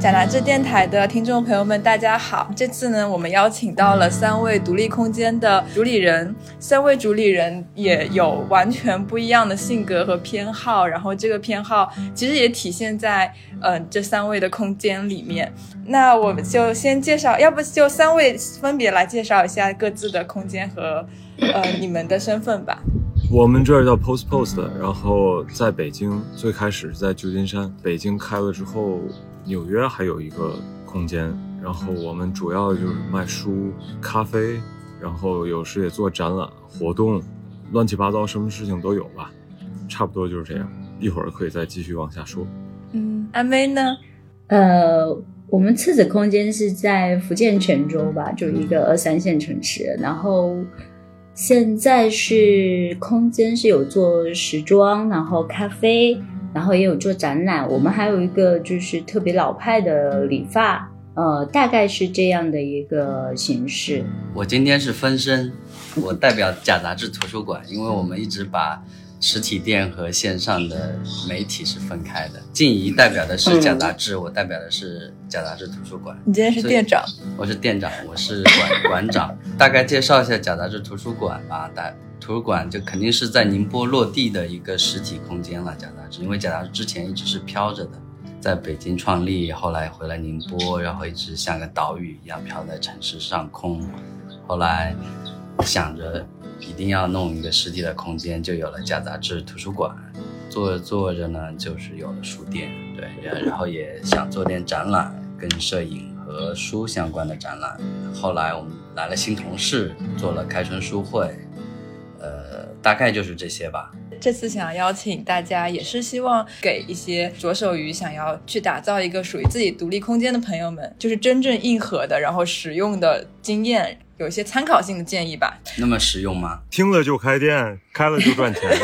贾杂志电台的听众朋友们，大家好！这次呢，我们邀请到了三位独立空间的主理人，三位主理人也有完全不一样的性格和偏好，然后这个偏好其实也体现在嗯、这三位的空间里面。那我们就先介绍，要不就三位分别来介绍一下各自的空间和呃你们的身份吧。我们这儿叫 Post Post，然后在北京最开始是在旧金山，北京开了之后，纽约还有一个空间，然后我们主要就是卖书、咖啡，然后有时也做展览活动，乱七八糟什么事情都有吧，差不多就是这样。一会儿可以再继续往下说。嗯，阿妹呢？呃，我们次子空间是在福建泉州吧，就一个二三线城市。然后现在是空间是有做时装，然后咖啡，然后也有做展览。我们还有一个就是特别老派的理发，呃，大概是这样的一个形式。我今天是分身，我代表假杂志图书馆，因为我们一直把实体店和线上的媒体是分开的。静怡代表的是假杂志，我代表的是假杂志图书馆。你今天是店长。我是店长，我是馆馆长。大概介绍一下假杂志图书馆吧。大图书馆就肯定是在宁波落地的一个实体空间了。假杂志，因为假杂志之前一直是飘着的，在北京创立，后来回来宁波，然后一直像个岛屿一样飘在城市上空。后来想着一定要弄一个实体的空间，就有了假杂志图书馆。做着做着呢，就是有了书店，对，然然后也想做点展览，跟摄影和书相关的展览。后来我们来了新同事，做了开春书会，呃，大概就是这些吧。这次想邀请大家，也是希望给一些着手于想要去打造一个属于自己独立空间的朋友们，就是真正硬核的，然后实用的经验，有一些参考性的建议吧。那么实用吗？听了就开店，开了就赚钱。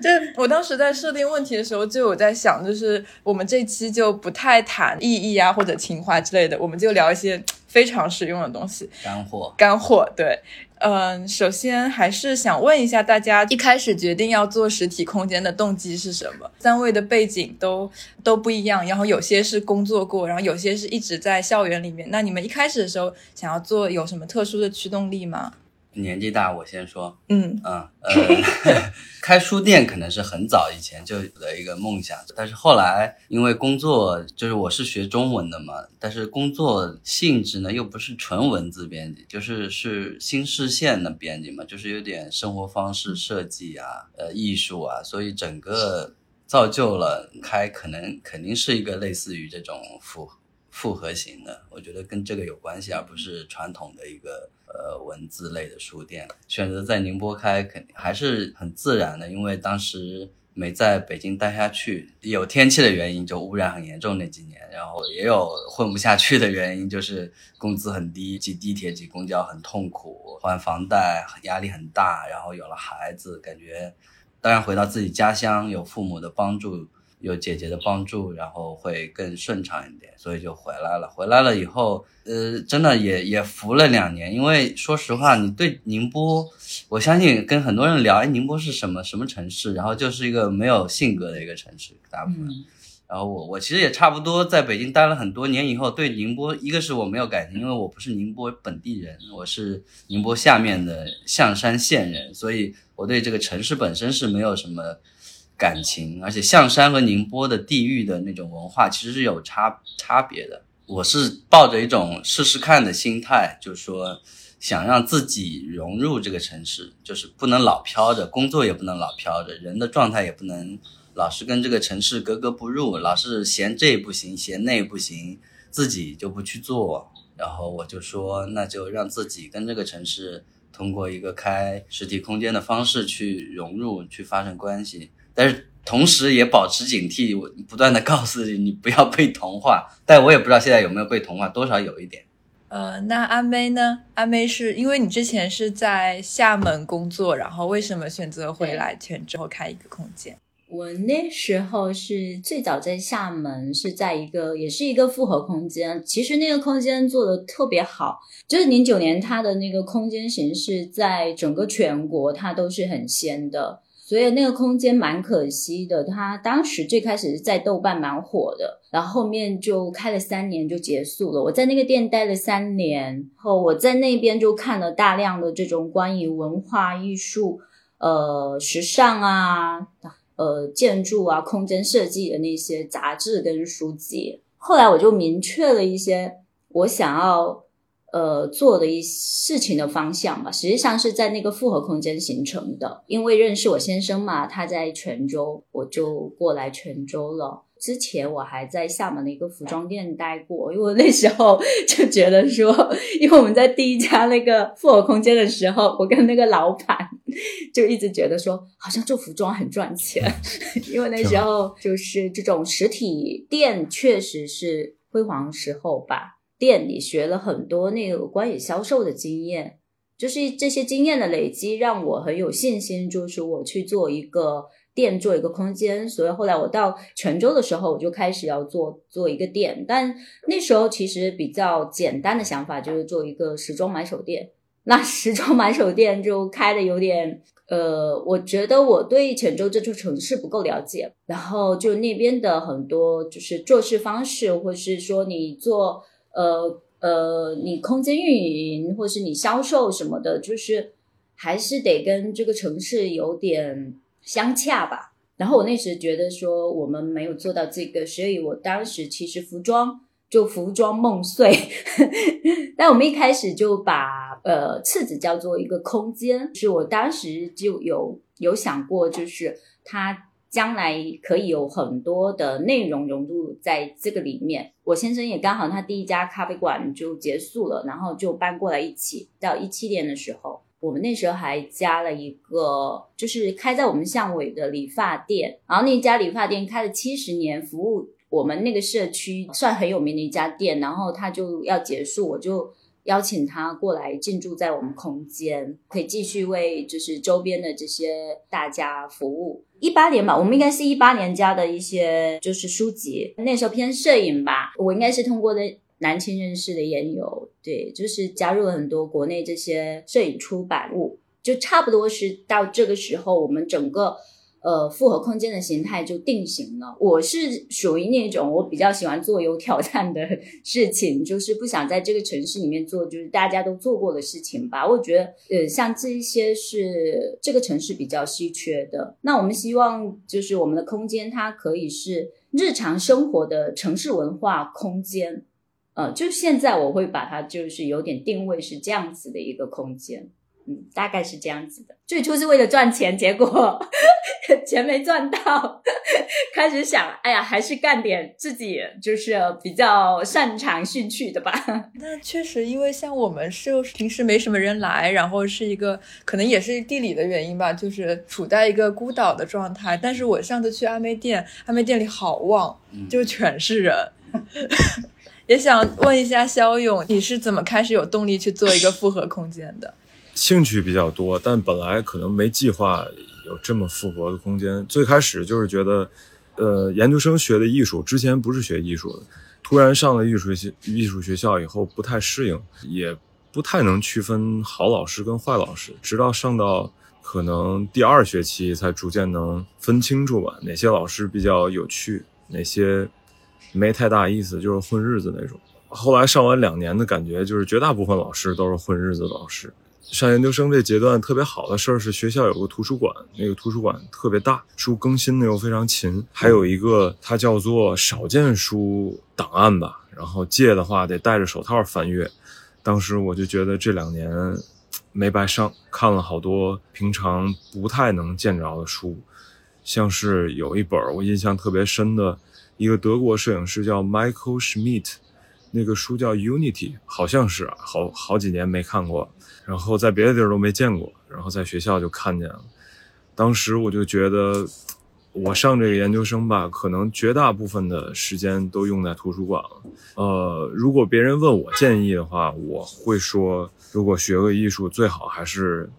这我当时在设定问题的时候，就有在想，就是我们这期就不太谈意义啊或者情怀之类的，我们就聊一些非常实用的东西，干货。干货，对。嗯，首先还是想问一下大家，一开始决定要做实体空间的动机是什么？三位的背景都都不一样，然后有些是工作过，然后有些是一直在校园里面。那你们一开始的时候想要做，有什么特殊的驱动力吗？年纪大，我先说。嗯嗯呃，开书店可能是很早以前就有的一个梦想，但是后来因为工作，就是我是学中文的嘛，但是工作性质呢又不是纯文字编辑，就是是新视线的编辑嘛，就是有点生活方式设计啊，呃，艺术啊，所以整个造就了开可能肯定是一个类似于这种复复合型的，我觉得跟这个有关系，而不是传统的一个。呃，文字类的书店选择在宁波开，肯定还是很自然的，因为当时没在北京待下去，有天气的原因，就污染很严重那几年，然后也有混不下去的原因，就是工资很低，挤地铁、挤公交很痛苦，还房贷压力很大，然后有了孩子，感觉当然回到自己家乡，有父母的帮助。有姐姐的帮助，然后会更顺畅一点，所以就回来了。回来了以后，呃，真的也也服了两年。因为说实话，你对宁波，我相信跟很多人聊，哎，宁波是什么什么城市？然后就是一个没有性格的一个城市，大部分。嗯然后我我其实也差不多在北京待了很多年以后，对宁波，一个是我没有感情，因为我不是宁波本地人，我是宁波下面的象山县人，所以我对这个城市本身是没有什么。感情，而且象山和宁波的地域的那种文化其实是有差差别的。我是抱着一种试试看的心态，就是说想让自己融入这个城市，就是不能老飘着，工作也不能老飘着，人的状态也不能老是跟这个城市格格不入，老是嫌这不行，嫌那不行，自己就不去做。然后我就说，那就让自己跟这个城市通过一个开实体空间的方式去融入，去发生关系。但是同时也保持警惕，我不断的告诉你，你不要被同化。但我也不知道现在有没有被同化，多少有一点。呃，那阿妹呢？阿妹是因为你之前是在厦门工作，然后为什么选择回来泉州开一个空间？我那时候是最早在厦门，是在一个也是一个复合空间。其实那个空间做的特别好，就是零九年它的那个空间形式，在整个全国它都是很先的。所以那个空间蛮可惜的。它当时最开始是在豆瓣蛮火的，然后后面就开了三年就结束了。我在那个店待了三年后，我在那边就看了大量的这种关于文化艺术、呃时尚啊、呃建筑啊、空间设计的那些杂志跟书籍。后来我就明确了一些我想要。呃，做的一事情的方向吧，实际上是在那个复合空间形成的。因为认识我先生嘛，他在泉州，我就过来泉州了。之前我还在厦门的一个服装店待过，因为那时候 就觉得说，因为我们在第一家那个复合空间的时候，我跟那个老板就一直觉得说，好像做服装很赚钱，因为那时候就是这种实体店确实是辉煌时候吧。店里学了很多那个关于销售的经验，就是这些经验的累积，让我很有信心，就是我去做一个店，做一个空间。所以后来我到泉州的时候，我就开始要做做一个店。但那时候其实比较简单的想法就是做一个时装买手店。那 时装买手店就开的有点，呃，我觉得我对泉州这座城市不够了解，然后就那边的很多就是做事方式，或是说你做。呃呃，你空间运营或是你销售什么的，就是还是得跟这个城市有点相洽吧。然后我那时觉得说我们没有做到这个，所以我当时其实服装就服装梦碎，但我们一开始就把呃次子叫做一个空间，是我当时就有有想过，就是它。将来可以有很多的内容融入在这个里面。我先生也刚好，他第一家咖啡馆就结束了，然后就搬过来一起。到一七年的时候，我们那时候还加了一个，就是开在我们巷尾的理发店。然后那家理发店开了七十年，服务我们那个社区算很有名的一家店。然后他就要结束，我就。邀请他过来进驻在我们空间，可以继续为就是周边的这些大家服务。一八年吧，我们应该是一八年加的一些就是书籍，那时候偏摄影吧。我应该是通过的南青认识的研友，对，就是加入了很多国内这些摄影出版物，就差不多是到这个时候，我们整个。呃，复合空间的形态就定型了。我是属于那种我比较喜欢做有挑战的事情，就是不想在这个城市里面做就是大家都做过的事情吧。我觉得，呃，像这一些是这个城市比较稀缺的。那我们希望就是我们的空间，它可以是日常生活的城市文化空间。呃，就现在我会把它就是有点定位是这样子的一个空间。嗯，大概是这样子的。最初是为了赚钱，结果 钱没赚到，开始想，哎呀，还是干点自己就是比较擅长兴趣的吧。那确实，因为像我们是平时没什么人来，然后是一个可能也是地理的原因吧，就是处在一个孤岛的状态。但是我上次去阿妹店，阿妹店里好旺，就全是人。也想问一下肖勇，你是怎么开始有动力去做一个复合空间的？兴趣比较多，但本来可能没计划有这么复合的空间。最开始就是觉得，呃，研究生学的艺术，之前不是学艺术的，突然上了艺术学艺术学校以后不太适应，也不太能区分好老师跟坏老师。直到上到可能第二学期，才逐渐能分清楚吧，哪些老师比较有趣，哪些没太大意思，就是混日子那种。后来上完两年的感觉，就是绝大部分老师都是混日子的老师。上研究生这阶段特别好的事儿是学校有个图书馆，那个图书馆特别大，书更新的又非常勤。还有一个它叫做少见书档案吧，然后借的话得戴着手套翻阅。当时我就觉得这两年没白上，看了好多平常不太能见着的书，像是有一本我印象特别深的一个德国摄影师叫 Michael Schmidt，那个书叫 Unity，好像是好好几年没看过。然后在别的地儿都没见过，然后在学校就看见了。当时我就觉得，我上这个研究生吧，可能绝大部分的时间都用在图书馆了。呃，如果别人问我建议的话，我会说，如果学个艺术，最好还是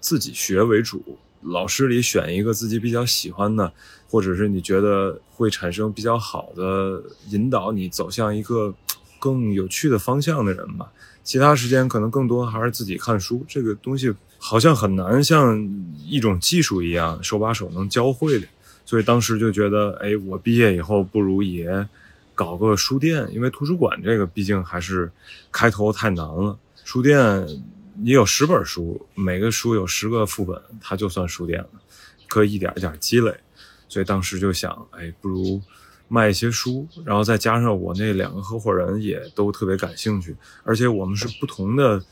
自己学为主。老师里选一个自己比较喜欢的，或者是你觉得会产生比较好的引导你走向一个更有趣的方向的人吧。其他时间可能更多还是自己看书，这个东西好像很难像一种技术一样手把手能教会的。所以当时就觉得，哎，我毕业以后不如也搞个书店，因为图书馆这个毕竟还是开头太难了。书店你有十本书，每个书有十个副本，它就算书店了，可以一点一点积累。所以当时就想，哎，不如卖一些书，然后再加上我那两个合伙人也都特别感兴趣，而且我们是不同的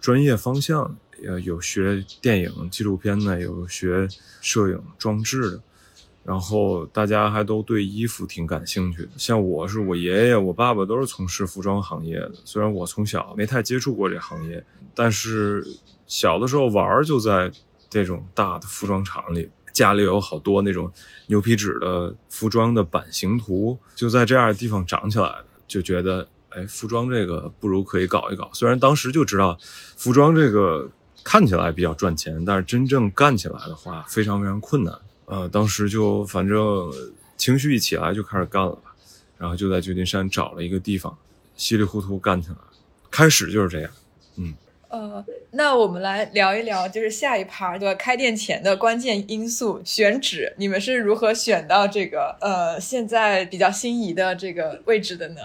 专业方向，呃，有学电影纪录片的，有学摄影装置的。然后大家还都对衣服挺感兴趣的，像我是我爷爷、我爸爸都是从事服装行业的。虽然我从小没太接触过这行业，但是小的时候玩就在这种大的服装厂里，家里有好多那种牛皮纸的服装的版型图，就在这样的地方长起来的，就觉得哎，服装这个不如可以搞一搞。虽然当时就知道服装这个看起来比较赚钱，但是真正干起来的话非常非常困难。呃，当时就反正情绪一起来就开始干了吧，然后就在旧金山找了一个地方，稀里糊涂干起来。开始就是这样，嗯。呃，那我们来聊一聊，就是下一趴对吧？开店前的关键因素选址，你们是如何选到这个呃现在比较心仪的这个位置的呢？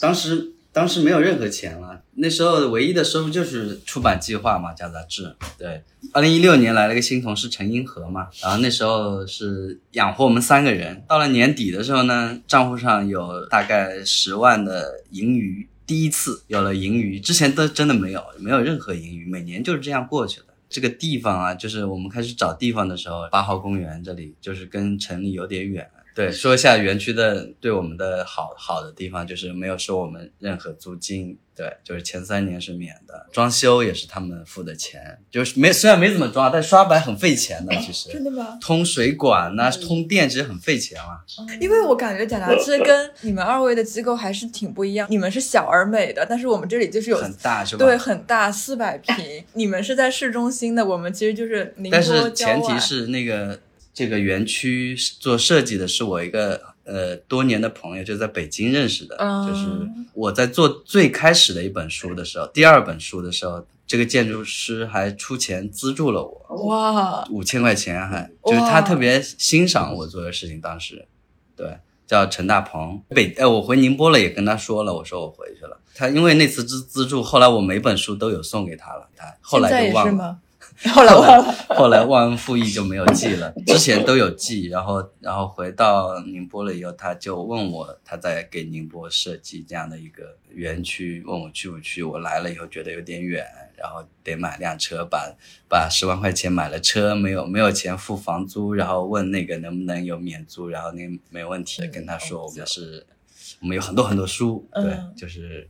当时。当时没有任何钱了，那时候唯一的收入就是出版计划嘛，加杂志。对，二零一六年来了个新同事陈英和嘛，然后那时候是养活我们三个人。到了年底的时候呢，账户上有大概十万的盈余，第一次有了盈余，之前都真的没有，没有任何盈余，每年就是这样过去的。这个地方啊，就是我们开始找地方的时候，八号公园这里就是跟城里有点远。对，说一下园区的对我们的好好的地方，就是没有收我们任何租金。对，就是前三年是免的，装修也是他们付的钱，就是没虽然没怎么装，但刷白很费钱的。其实真的吗？通水管呐，通电其实很费钱啊。因为我感觉贾达志跟你们二位的机构还是挺不一样，你们是小而美的，但是我们这里就是有很大，是吧？对，很大，四百平。你们是在市中心的，我们其实就是宁波但是前提是那个。这个园区做设计的是我一个呃多年的朋友，就在北京认识的。就是我在做最开始的一本书的时候，第二本书的时候，这个建筑师还出钱资助了我。哇，五千块钱还就是他特别欣赏我做的事情。当时，对，叫陈大鹏。北哎，我回宁波了，也跟他说了，我说我回去了。他因为那次资资助，后来我每本书都有送给他了。他后来就忘了。后来忘了，后来忘恩负义就没有记了。之前都有记，然后然后回到宁波了以后，他就问我，他在给宁波设计这样的一个园区，问我去不去。我来了以后觉得有点远，然后得买辆车，把把十万块钱买了车，没有没有钱付房租，然后问那个能不能有免租，然后那没问题，跟他说我们是，我们有很多很多书，对，就是。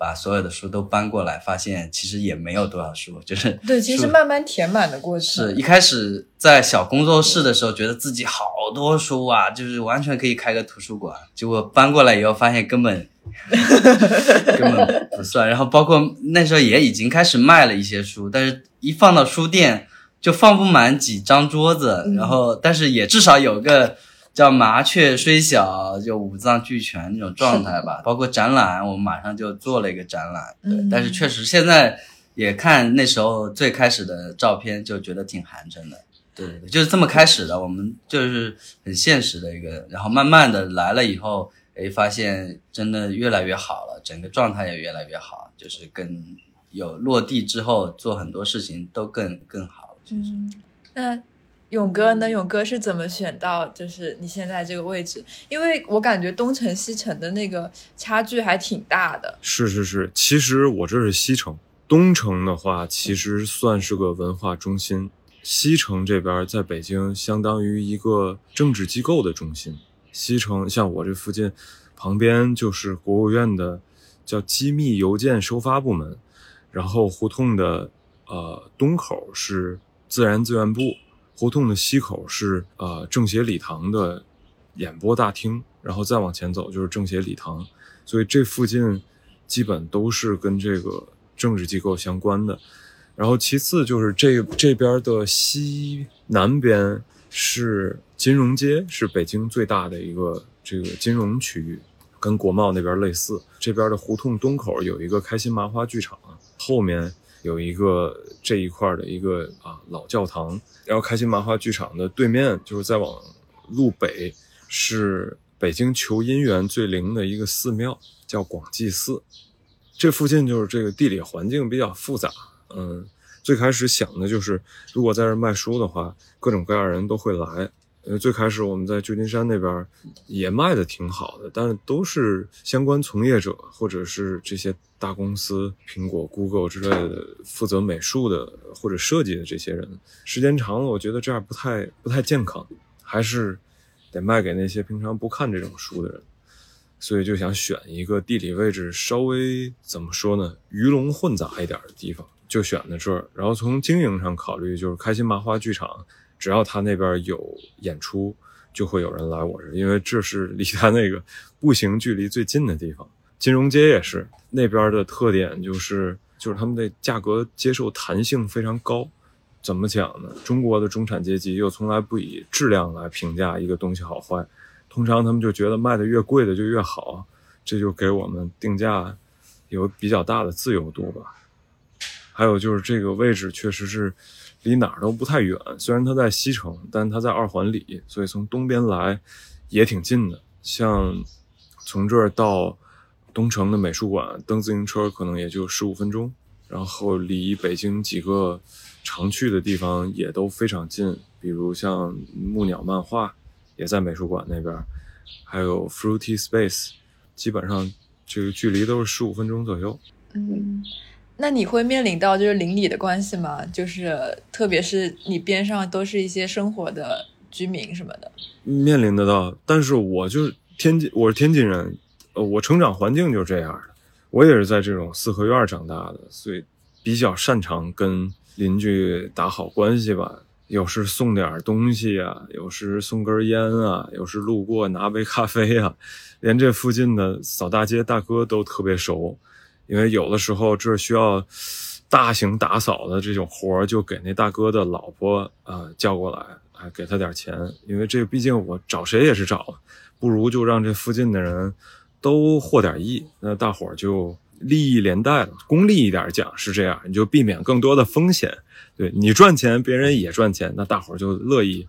把所有的书都搬过来，发现其实也没有多少书，就是对，其实慢慢填满的过程。是一开始在小工作室的时候，觉得自己好多书啊，就是完全可以开个图书馆。结果搬过来以后，发现根本 根本不算。然后包括那时候也已经开始卖了一些书，但是一放到书店就放不满几张桌子。然后但是也至少有个。叫麻雀虽小，就五脏俱全那种状态吧。包括展览，我们马上就做了一个展览。对，但是确实现在也看那时候最开始的照片，就觉得挺寒碜的。对对对，就是这么开始的。我们就是很现实的一个，然后慢慢的来了以后，哎，发现真的越来越好了，整个状态也越来越好，就是更有落地之后做很多事情都更更好。嗯，那。勇哥呢？勇哥是怎么选到就是你现在这个位置？因为我感觉东城西城的那个差距还挺大的。是是是，其实我这是西城，东城的话其实算是个文化中心，西城这边在北京相当于一个政治机构的中心。西城像我这附近，旁边就是国务院的叫机密邮件收发部门，然后胡同的呃东口是自然资源部。胡同的西口是呃政协礼堂的演播大厅，然后再往前走就是政协礼堂，所以这附近基本都是跟这个政治机构相关的。然后其次就是这这边的西南边是金融街，是北京最大的一个这个金融区域，跟国贸那边类似。这边的胡同东口有一个开心麻花剧场，后面有一个这一块的一个啊老教堂，然后开心麻花剧场的对面就是再往路北是北京求姻缘最灵的一个寺庙，叫广济寺。这附近就是这个地理环境比较复杂，嗯，最开始想的就是如果在这卖书的话，各种各样的人都会来。呃，最开始我们在旧金山那边也卖的挺好的，但是都是相关从业者或者是这些大公司，苹果、Google 之类的负责美术的或者设计的这些人。时间长了，我觉得这样不太不太健康，还是得卖给那些平常不看这种书的人。所以就想选一个地理位置稍微怎么说呢，鱼龙混杂一点的地方，就选在这儿。然后从经营上考虑，就是开心麻花剧场。只要他那边有演出，就会有人来我这，因为这是 离他那个步行距离最近的地方。金融街也是那边的特点，就是就是他们的价格接受弹性非常高。怎么讲呢？中国的中产阶级又从来不以质量来评价一个东西好坏，通常他们就觉得卖的越贵的就越好，这就给我们定价有比较大的自由度吧。还有就是这个位置确实是。离哪儿都不太远，虽然它在西城，但它在二环里，所以从东边来也挺近的。像从这儿到东城的美术馆蹬自行车可能也就十五分钟，然后离北京几个常去的地方也都非常近，比如像木鸟漫画也在美术馆那边，还有 Fruity Space，基本上这个距离都是十五分钟左右。嗯。那你会面临到就是邻里的关系吗？就是特别是你边上都是一些生活的居民什么的，面临得到。但是我就是天津，我是天津人，呃，我成长环境就是这样的，我也是在这种四合院长大的，所以比较擅长跟邻居打好关系吧。有时送点东西啊，有时送根烟啊，有时路过拿杯咖啡啊，连这附近的扫大街大哥都特别熟。因为有的时候这需要大型打扫的这种活儿，就给那大哥的老婆啊叫过来，还给他点钱。因为这毕竟我找谁也是找，不如就让这附近的人都获点益，那大伙儿就利益连带了。功利一点讲是这样，你就避免更多的风险。对你赚钱，别人也赚钱，那大伙儿就乐意。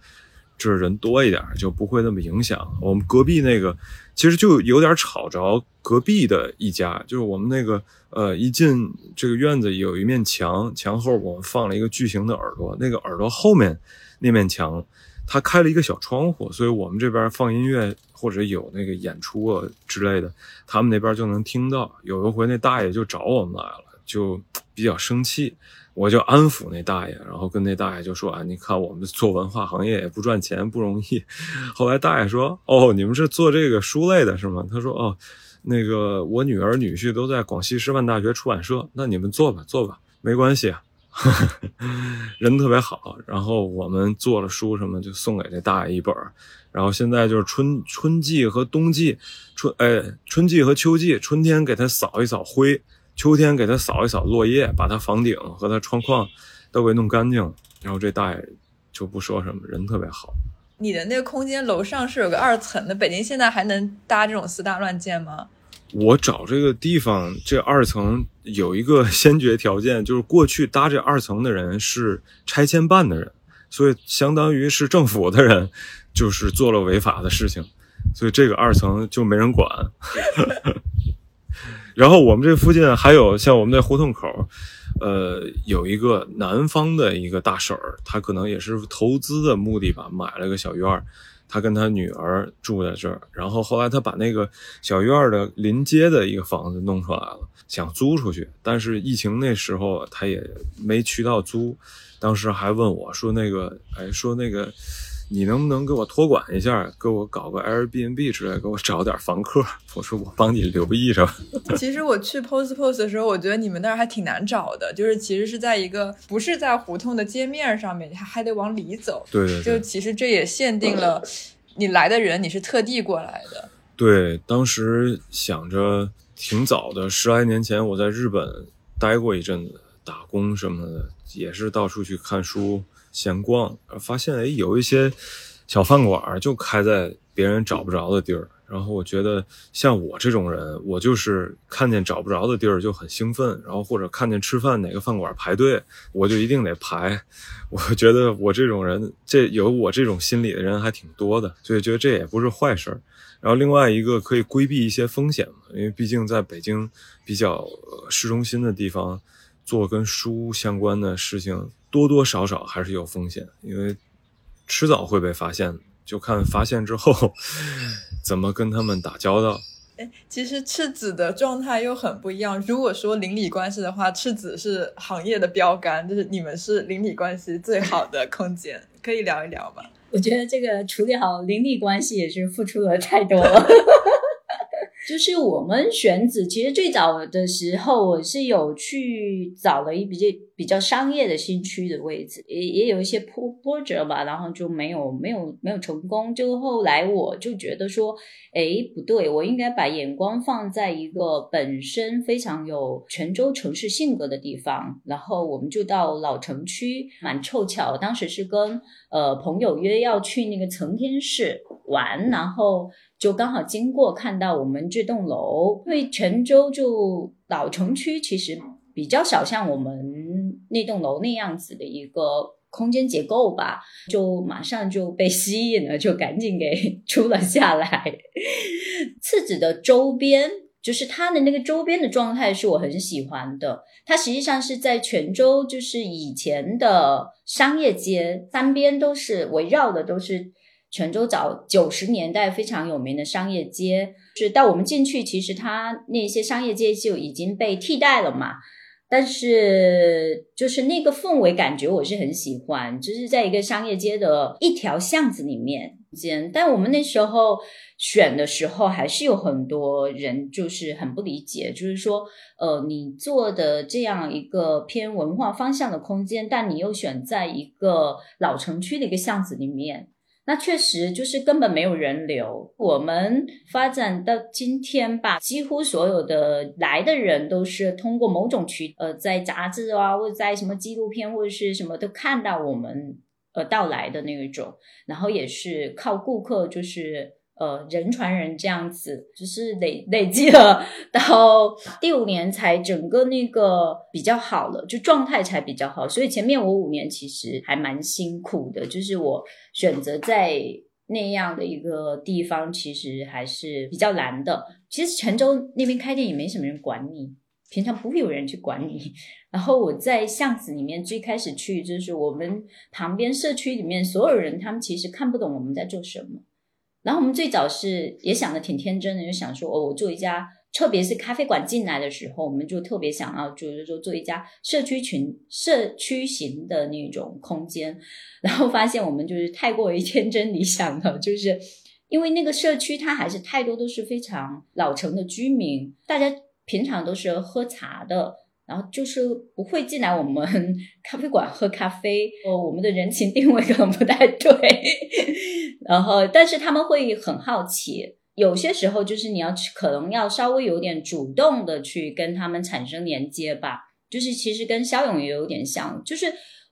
这人多一点，就不会那么影响。我们隔壁那个，其实就有点吵着隔壁的一家。就是我们那个，呃，一进这个院子有一面墙，墙后我们放了一个巨型的耳朵。那个耳朵后面那面墙，它开了一个小窗户，所以我们这边放音乐或者有那个演出啊之类的，他们那边就能听到。有一回那大爷就找我们来了，就比较生气。我就安抚那大爷，然后跟那大爷就说：“啊，你看我们做文化行业也不赚钱，不容易。”后来大爷说：“哦，你们是做这个书类的是吗？”他说：“哦，那个我女儿女婿都在广西师范大学出版社，那你们做吧，做吧，没关系啊。”人特别好，然后我们做了书什么，就送给这大爷一本。然后现在就是春春季和冬季，春哎春季和秋季，春天给他扫一扫灰。秋天给他扫一扫落叶，把他房顶和他窗框都给弄干净，然后这大爷就不说什么，人特别好。你的那个空间楼上是有个二层的，北京现在还能搭这种四大乱建吗？我找这个地方，这二层有一个先决条件，就是过去搭这二层的人是拆迁办的人，所以相当于是政府的人，就是做了违法的事情，所以这个二层就没人管。然后我们这附近还有像我们那胡同口，呃，有一个南方的一个大婶儿，她可能也是投资的目的吧，买了个小院儿，她跟她女儿住在这儿。然后后来她把那个小院儿的临街的一个房子弄出来了，想租出去，但是疫情那时候她也没渠道租，当时还问我说那个，哎，说那个。你能不能给我托管一下，给我搞个 Airbnb 之类，给我找点房客？我说我帮你留意着。其实我去 Post Post 的时候，我觉得你们那儿还挺难找的，就是其实是在一个不是在胡同的街面上面，还还得往里走。对对。就其实这也限定了你来的人，你是特地过来的。对，当时想着挺早的，十来年前我在日本待过一阵子，打工什么的，也是到处去看书。闲逛，发现哎，有一些小饭馆就开在别人找不着的地儿，然后我觉得像我这种人，我就是看见找不着的地儿就很兴奋，然后或者看见吃饭哪个饭馆排队，我就一定得排。我觉得我这种人，这有我这种心理的人还挺多的，所以觉得这也不是坏事儿。然后另外一个可以规避一些风险嘛，因为毕竟在北京比较市中心的地方做跟书相关的事情，多多少少还是有风险，因为迟早会被发现，就看发现之后。怎么跟他们打交道？哎，其实赤子的状态又很不一样。如果说邻里关系的话，赤子是行业的标杆，就是你们是邻里关系最好的空间，可以聊一聊吧？我觉得这个处理好邻里关系也是付出了太多了。就是我们选址，其实最早的时候我是有去找了一比较比较商业的新区的位置，也也有一些波波折吧，然后就没有没有没有成功。就后来我就觉得说，哎，不对，我应该把眼光放在一个本身非常有泉州城市性格的地方。然后我们就到老城区，蛮凑巧，当时是跟呃朋友约要去那个承天市玩，然后。就刚好经过看到我们这栋楼，因为泉州就老城区其实比较少像我们那栋楼那样子的一个空间结构吧，就马上就被吸引了，就赶紧给出了下来。次子的周边，就是它的那个周边的状态是我很喜欢的，它实际上是在泉州，就是以前的商业街，三边都是围绕的都是。泉州早九十年代非常有名的商业街，是到我们进去，其实它那些商业街就已经被替代了嘛。但是就是那个氛围感觉我是很喜欢，就是在一个商业街的一条巷子里面间。但我们那时候选的时候，还是有很多人就是很不理解，就是说，呃，你做的这样一个偏文化方向的空间，但你又选在一个老城区的一个巷子里面。那确实就是根本没有人流。我们发展到今天吧，几乎所有的来的人都是通过某种渠，呃，在杂志啊，或者在什么纪录片或者是什么都看到我们呃到来的那一种，然后也是靠顾客就是。呃，人传人这样子，就是累累积了到第五年才整个那个比较好了，就状态才比较好。所以前面我五年其实还蛮辛苦的，就是我选择在那样的一个地方，其实还是比较难的。其实泉州那边开店也没什么人管你，平常不会有人去管你。然后我在巷子里面最开始去，就是我们旁边社区里面所有人，他们其实看不懂我们在做什么。然后我们最早是也想的挺天真的，就想说哦，我做一家，特别是咖啡馆进来的时候，我们就特别想要，就是说做一家社区群、社区型的那种空间。然后发现我们就是太过于天真理想了，就是因为那个社区它还是太多都是非常老城的居民，大家平常都是喝茶的。然后就是不会进来我们 咖啡馆喝咖啡，哦，我们的人情定位可能不太对。然后，但是他们会很好奇，有些时候就是你要可能要稍微有点主动的去跟他们产生连接吧。就是其实跟肖勇也有点像，就是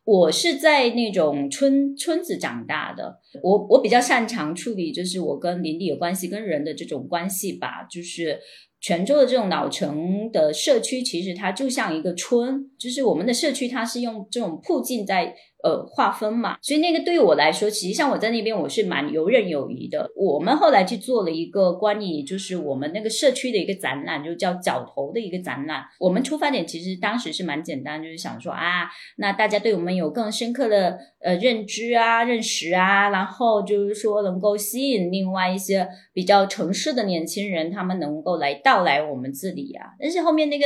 我是在那种村村子长大的，我我比较擅长处理就是我跟邻里有关系、跟人的这种关系吧，就是。泉州的这种老城的社区，其实它就像一个村，就是我们的社区，它是用这种铺进在。呃，划分嘛，所以那个对我来说，其实像我在那边我是蛮游刃有余的。我们后来去做了一个关于就是我们那个社区的一个展览，就叫角头的一个展览。我们出发点其实当时是蛮简单，就是想说啊，那大家对我们有更深刻的呃认知啊、认识啊，然后就是说能够吸引另外一些比较城市的年轻人，他们能够来到来我们这里啊。但是后面那个。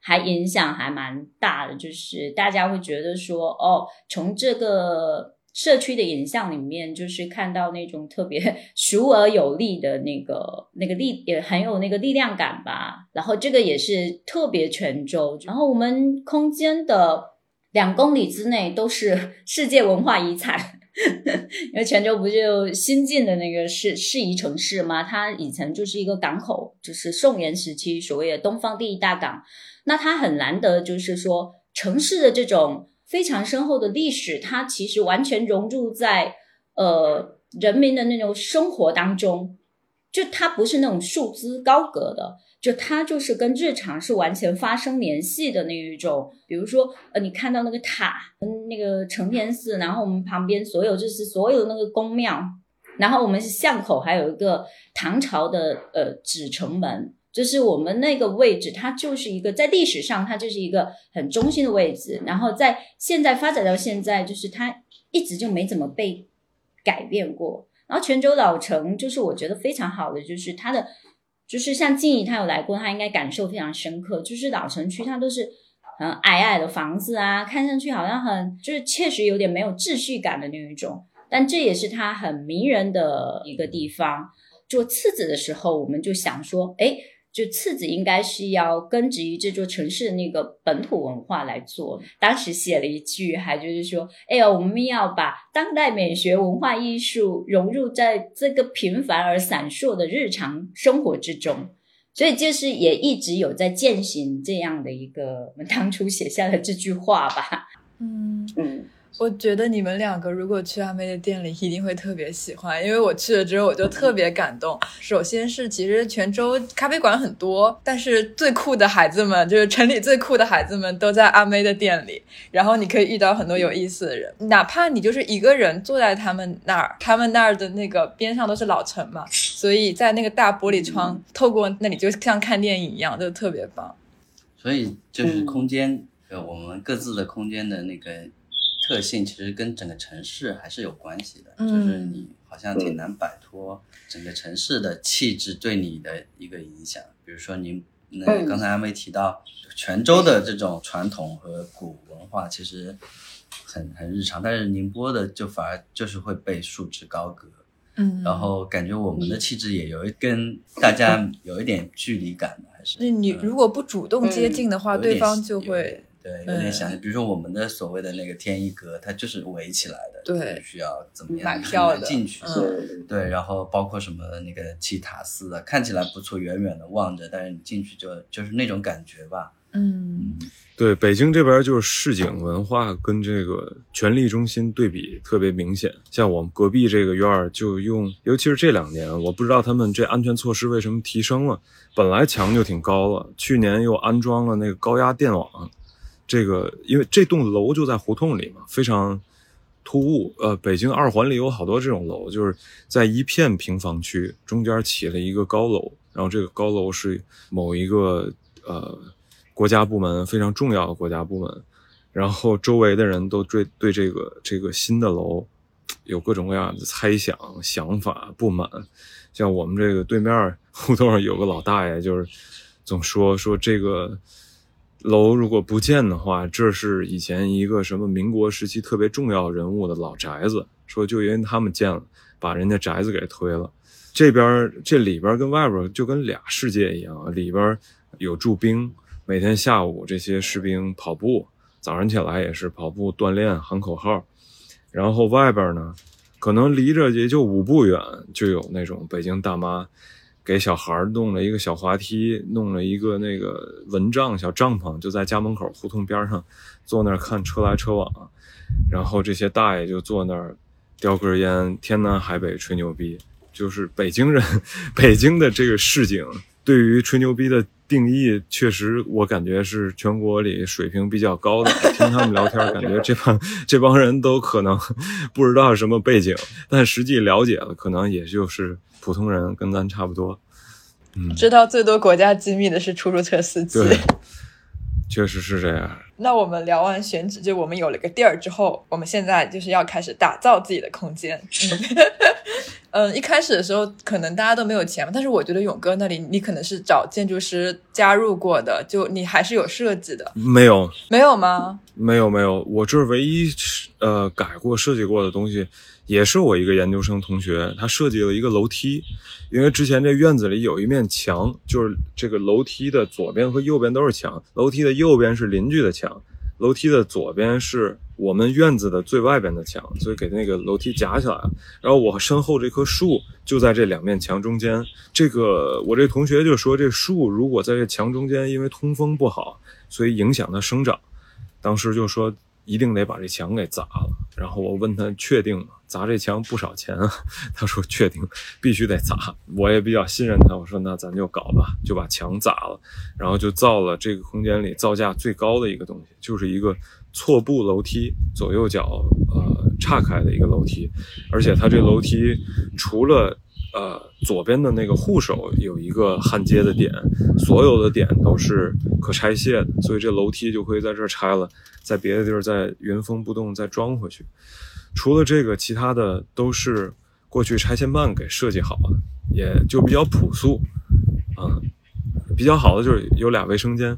还影响还蛮大的，就是大家会觉得说，哦，从这个社区的影像里面，就是看到那种特别 熟而有力的那个那个力，也很有那个力量感吧。然后这个也是特别泉州，然后我们空间的两公里之内都是 世界文化遗产，因为泉州不就新建的那个是适宜城市吗？它以前就是一个港口，就是宋元时期所谓的东方第一大港。那它很难得，就是说城市的这种非常深厚的历史，它其实完全融入在呃人民的那种生活当中。就它不是那种束之高阁的，就它就是跟日常是完全发生联系的那一种。比如说，呃，你看到那个塔，嗯，那个承天寺，然后我们旁边所有就是所有那个宫庙，然后我们是巷口还有一个唐朝的呃纸城门，就是我们那个位置，它就是一个在历史上它就是一个很中心的位置，然后在现在发展到现在，就是它一直就没怎么被改变过。然后泉州老城就是我觉得非常好的，就是它的，就是像静怡她有来过，她应该感受非常深刻。就是老城区它都是很矮矮的房子啊，看上去好像很就是确实有点没有秩序感的那一种，但这也是它很迷人的一个地方。做次子的时候，我们就想说，哎。就次子应该是要根植于这座城市的那个本土文化来做。当时写了一句，还就是说，哎呀，我们要把当代美学文化艺术融入在这个平凡而闪烁的日常生活之中。所以就是也一直有在践行这样的一个我们当初写下的这句话吧。嗯嗯。我觉得你们两个如果去阿妹的店里，一定会特别喜欢，因为我去了之后我就特别感动。首先是其实泉州咖啡馆很多，但是最酷的孩子们，就是城里最酷的孩子们都在阿妹的店里。然后你可以遇到很多有意思的人，哪怕你就是一个人坐在他们那儿，他们那儿的那个边上都是老城嘛，所以在那个大玻璃窗透过那里，就像看电影一样，就特别棒。所以就是空间，呃，我们各自的空间的那个。特性其实跟整个城市还是有关系的，就是你好像挺难摆脱整个城市的气质对你的一个影响。比如说您，那刚才阿妹提到泉州的这种传统和古文化，其实很很日常，但是宁波的就反而就是会被束之高阁。嗯，然后感觉我们的气质也有一跟大家有一点距离感的，还是？那你如果不主动接近的话，对方就会。对，有点像，比如说我们的所谓的那个天一阁，它就是围起来的，对，需要怎么样买票进去，对，然后包括什么那个七塔寺啊，看起来不错，远远的望着，但是你进去就就是那种感觉吧。嗯，对，北京这边就是市井文化跟这个权力中心对比特别明显，像我们隔壁这个院儿就用，尤其是这两年，我不知道他们这安全措施为什么提升了，本来墙就挺高了，去年又安装了那个高压电网。这个，因为这栋楼就在胡同里嘛，非常突兀。呃，北京二环里有好多这种楼，就是在一片平房区中间起了一个高楼，然后这个高楼是某一个呃国家部门非常重要的国家部门，然后周围的人都对对这个这个新的楼有各种各样的猜想、想法、不满。像我们这个对面 胡同上有个老大爷，就是总说说这个。楼如果不建的话，这是以前一个什么民国时期特别重要人物的老宅子。说就因为他们建了，把人家宅子给推了。这边这里边跟外边就跟俩世界一样，里边有驻兵，每天下午这些士兵跑步，早上起来也是跑步锻炼喊口号。然后外边呢，可能离着也就五步远就有那种北京大妈。给小孩弄了一个小滑梯，弄了一个那个蚊帐小帐篷，就在家门口胡同边上，坐那儿看车来车往，然后这些大爷就坐那儿叼根烟，天南海北吹牛逼。就是北京人，北京的这个市井对于吹牛逼的定义，确实我感觉是全国里水平比较高的。听他们聊天，感觉这帮这帮人都可能 不知道什么背景，但实际了解了，可能也就是。普通人跟咱差不多，嗯，知道最多国家机密的是出租车司机，对，确实是这样。那我们聊完选址，就我们有了个地儿之后，我们现在就是要开始打造自己的空间。嗯，一开始的时候可能大家都没有钱，但是我觉得勇哥那里你可能是找建筑师加入过的，就你还是有设计的。没有，没有吗？没有，没有，我这唯一呃改过设计过的东西。也是我一个研究生同学，他设计了一个楼梯，因为之前这院子里有一面墙，就是这个楼梯的左边和右边都是墙，楼梯的右边是邻居的墙，楼梯的左边是我们院子的最外边的墙，所以给那个楼梯夹起来了。然后我身后这棵树就在这两面墙中间，这个我这同学就说，这树如果在这墙中间，因为通风不好，所以影响它生长，当时就说一定得把这墙给砸了。然后我问他确定吗？砸这墙不少钱啊。他说确定必须得砸，我也比较信任他，我说那咱就搞吧，就把墙砸了，然后就造了这个空间里造价最高的一个东西，就是一个错步楼梯，左右脚呃岔开的一个楼梯，而且它这楼梯除了呃，左边的那个护手有一个焊接的点，所有的点都是可拆卸的，所以这楼梯就可以在这拆了，在别的地儿再原封不动再装回去。除了这个，其他的都是过去拆迁办给设计好的，也就比较朴素。啊，比较好的就是有俩卫生间。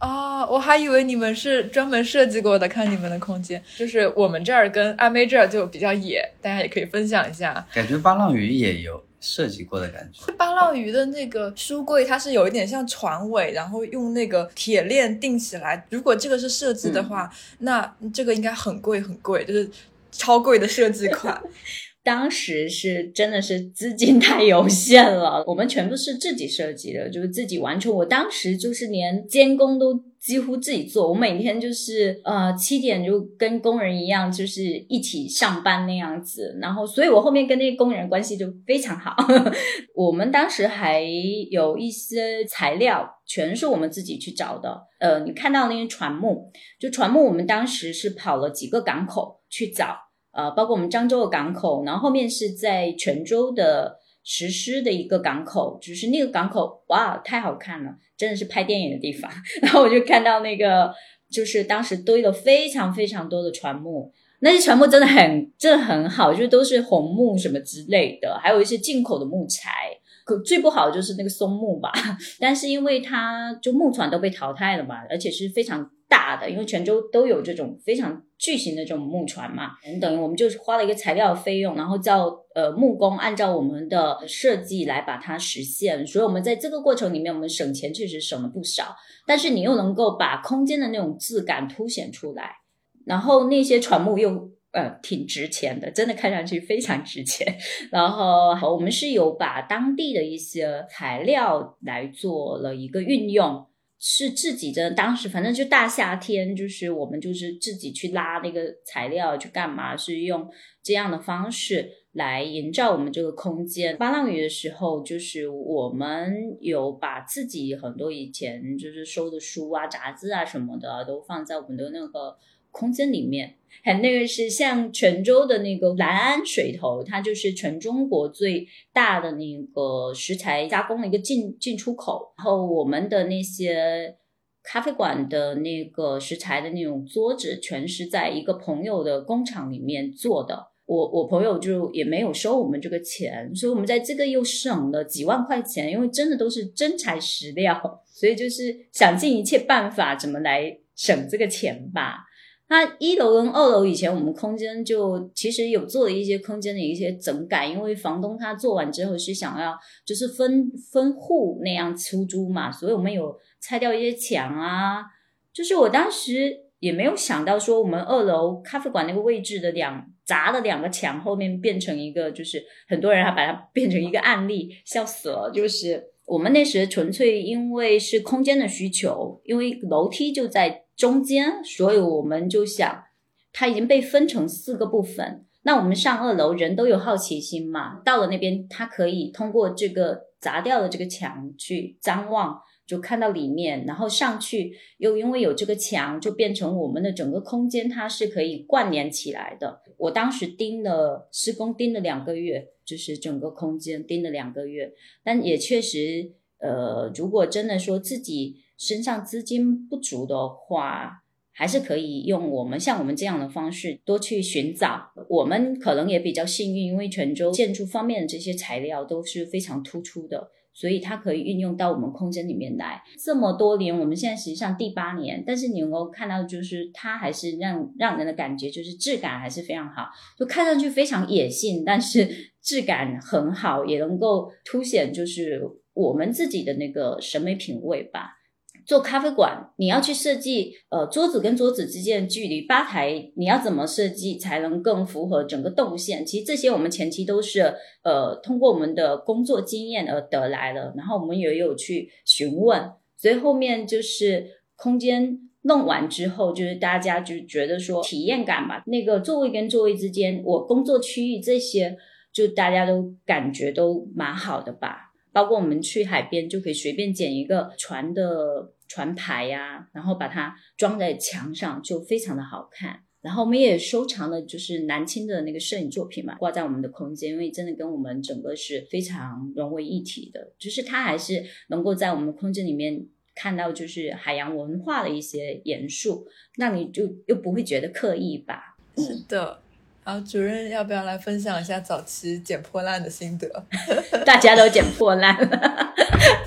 哦，我还以为你们是专门设计过的。看你们的空间，就是我们这儿跟阿妹这儿就比较野，大家也可以分享一下。感觉巴浪鱼也有设计过的感觉。巴浪鱼的那个书柜，它是有一点像船尾，然后用那个铁链钉起来。如果这个是设计的话，那这个应该很贵很贵，就是超贵的设计款。当时是真的是资金太有限了，我们全部是自己设计的，就是自己完成。我当时就是连监工都几乎自己做，我每天就是呃七点就跟工人一样，就是一起上班那样子。然后，所以我后面跟那些工人关系就非常好。我们当时还有一些材料，全是我们自己去找的。呃，你看到那些船木，就船木，我们当时是跑了几个港口去找。呃，包括我们漳州的港口，然后后面是在泉州的实施的一个港口，就是那个港口，哇，太好看了，真的是拍电影的地方。然后我就看到那个，就是当时堆了非常非常多的船木，那些船木真的很，真的很好，就都是红木什么之类的，还有一些进口的木材。可最不好的就是那个松木吧，但是因为它就木船都被淘汰了嘛，而且是非常。大的，因为泉州都有这种非常巨型的这种木船嘛，等于我们就是花了一个材料费用，然后叫呃木工按照我们的设计来把它实现，所以我们在这个过程里面，我们省钱确实省了不少，但是你又能够把空间的那种质感凸显出来，然后那些船木又呃挺值钱的，真的看上去非常值钱，然后我们是有把当地的一些材料来做了一个运用。是自己的，当时反正就大夏天，就是我们就是自己去拉那个材料去干嘛，是用这样的方式来营造我们这个空间。八浪屿的时候，就是我们有把自己很多以前就是收的书啊、杂志啊什么的，都放在我们的那个。空间里面，还那个是像泉州的那个南安水头，它就是全中国最大的那个食材加工的一个进进出口。然后我们的那些咖啡馆的那个食材的那种桌子，全是在一个朋友的工厂里面做的。我我朋友就也没有收我们这个钱，所以我们在这个又省了几万块钱，因为真的都是真材实料，所以就是想尽一切办法怎么来省这个钱吧。那一楼跟二楼以前我们空间就其实有做了一些空间的一些整改，因为房东他做完之后是想要就是分分户那样出租嘛，所以我们有拆掉一些墙啊。就是我当时也没有想到说我们二楼咖啡馆那个位置的两砸的两个墙后面变成一个，就是很多人还把它变成一个案例，笑死了。就是我们那时纯粹因为是空间的需求，因为楼梯就在。中间，所以我们就想，它已经被分成四个部分。那我们上二楼，人都有好奇心嘛，到了那边，它可以通过这个砸掉的这个墙去张望，就看到里面。然后上去，又因为有这个墙，就变成我们的整个空间，它是可以关联起来的。我当时盯了施工，盯了两个月，就是整个空间盯了两个月，但也确实，呃，如果真的说自己。身上资金不足的话，还是可以用我们像我们这样的方式多去寻找。我们可能也比较幸运，因为泉州建筑方面的这些材料都是非常突出的，所以它可以运用到我们空间里面来。这么多年，我们现在实际上第八年，但是你能够看到，就是它还是让让人的感觉就是质感还是非常好，就看上去非常野性，但是质感很好，也能够凸显就是我们自己的那个审美品味吧。做咖啡馆，你要去设计，呃，桌子跟桌子之间的距离，吧台你要怎么设计才能更符合整个动线？其实这些我们前期都是，呃，通过我们的工作经验而得来的。然后我们也有去询问，所以后面就是空间，弄完之后，就是大家就觉得说体验感吧，那个座位跟座位之间，我工作区域这些，就大家都感觉都蛮好的吧。包括我们去海边就可以随便捡一个船的船牌呀，然后把它装在墙上，就非常的好看。然后我们也收藏了就是南青的那个摄影作品嘛，挂在我们的空间，因为真的跟我们整个是非常融为一体的，就是它还是能够在我们空间里面。看到就是海洋文化的一些元素，那你就又不会觉得刻意吧？是的。然后主任要不要来分享一下早期捡破烂的心得？大家都捡破烂了。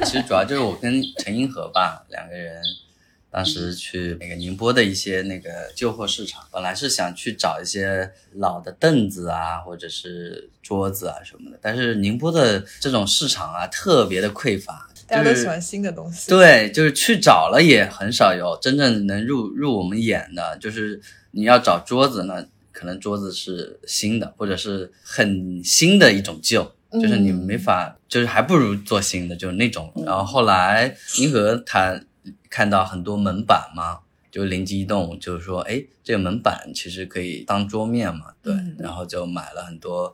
其实主要就是我跟陈英和吧两个人，当时去那个宁波的一些那个旧货市场，本来是想去找一些老的凳子啊，或者是桌子啊什么的，但是宁波的这种市场啊特别的匮乏。大家都喜欢新的东西，对，就是去找了也很少有真正能入入我们眼的。就是你要找桌子呢，可能桌子是新的，或者是很新的一种旧，就是你没法，就是还不如做新的，就是那种。然后后来银河他看到很多门板嘛，就灵机一动，就是说，哎，这个门板其实可以当桌面嘛，对，然后就买了很多。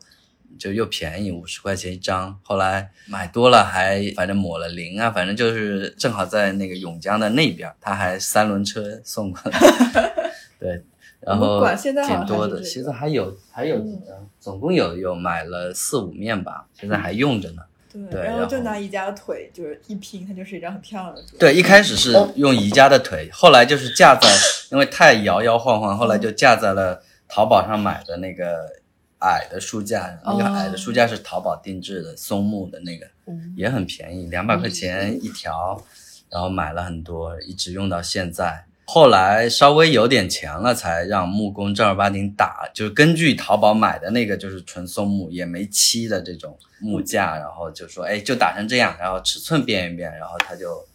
就又便宜五十块钱一张，后来买多了还反正抹了零啊，反正就是正好在那个永江的那边，他还三轮车送过来，对，然后挺多的，现在还有还有几张，总共有有买了四五面吧，现在还用着呢。对，然后就拿宜家的腿就是一拼，它就是一张很漂亮的桌。对，一开始是用宜家的腿，后来就是架在，因为太摇摇晃晃，后来就架在了淘宝上买的那个。矮的书架，那个矮的书架是淘宝定制的，松木的那个，也很便宜，两百块钱一条，然后买了很多，一直用到现在。后来稍微有点钱了，才让木工正儿八经打，就是根据淘宝买的那个，就是纯松木，也没漆的这种木架，然后就说，哎，就打成这样，然后尺寸变一变，然后他就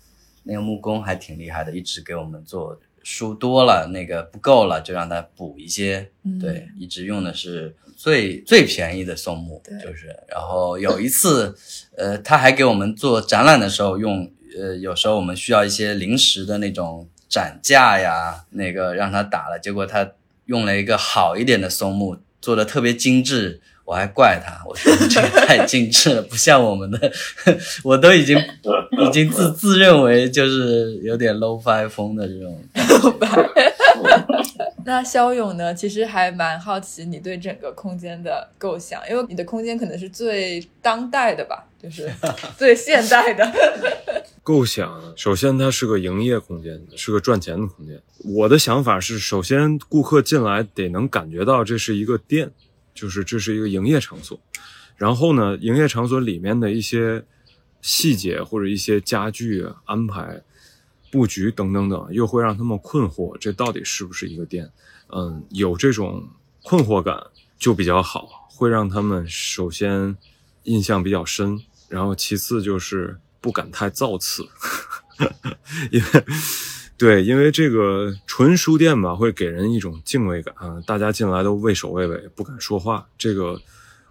那个木工还挺厉害的，一直给我们做。书多了，那个不够了，就让他补一些。对，一直用的是最最便宜的松木，就是。然后有一次，呃，他还给我们做展览的时候用，呃，有时候我们需要一些临时的那种展架呀，那个让他打了，结果他用了一个好一点的松木，做的特别精致。我还怪他，我说这个太精致了，不像我们的，我都已经 已经自自认为就是有点 low five 风的这种。那肖勇呢？其实还蛮好奇你对整个空间的构想，因为你的空间可能是最当代的吧，就是最现代的构想。首先，它是个营业空间，是个赚钱的空间。我的想法是，首先顾客进来得能感觉到这是一个店。就是这是一个营业场所，然后呢，营业场所里面的一些细节或者一些家具安排、布局等等等，又会让他们困惑，这到底是不是一个店？嗯，有这种困惑感就比较好，会让他们首先印象比较深，然后其次就是不敢太造次，因为。对，因为这个纯书店吧，会给人一种敬畏感啊，大家进来都畏首畏尾，不敢说话。这个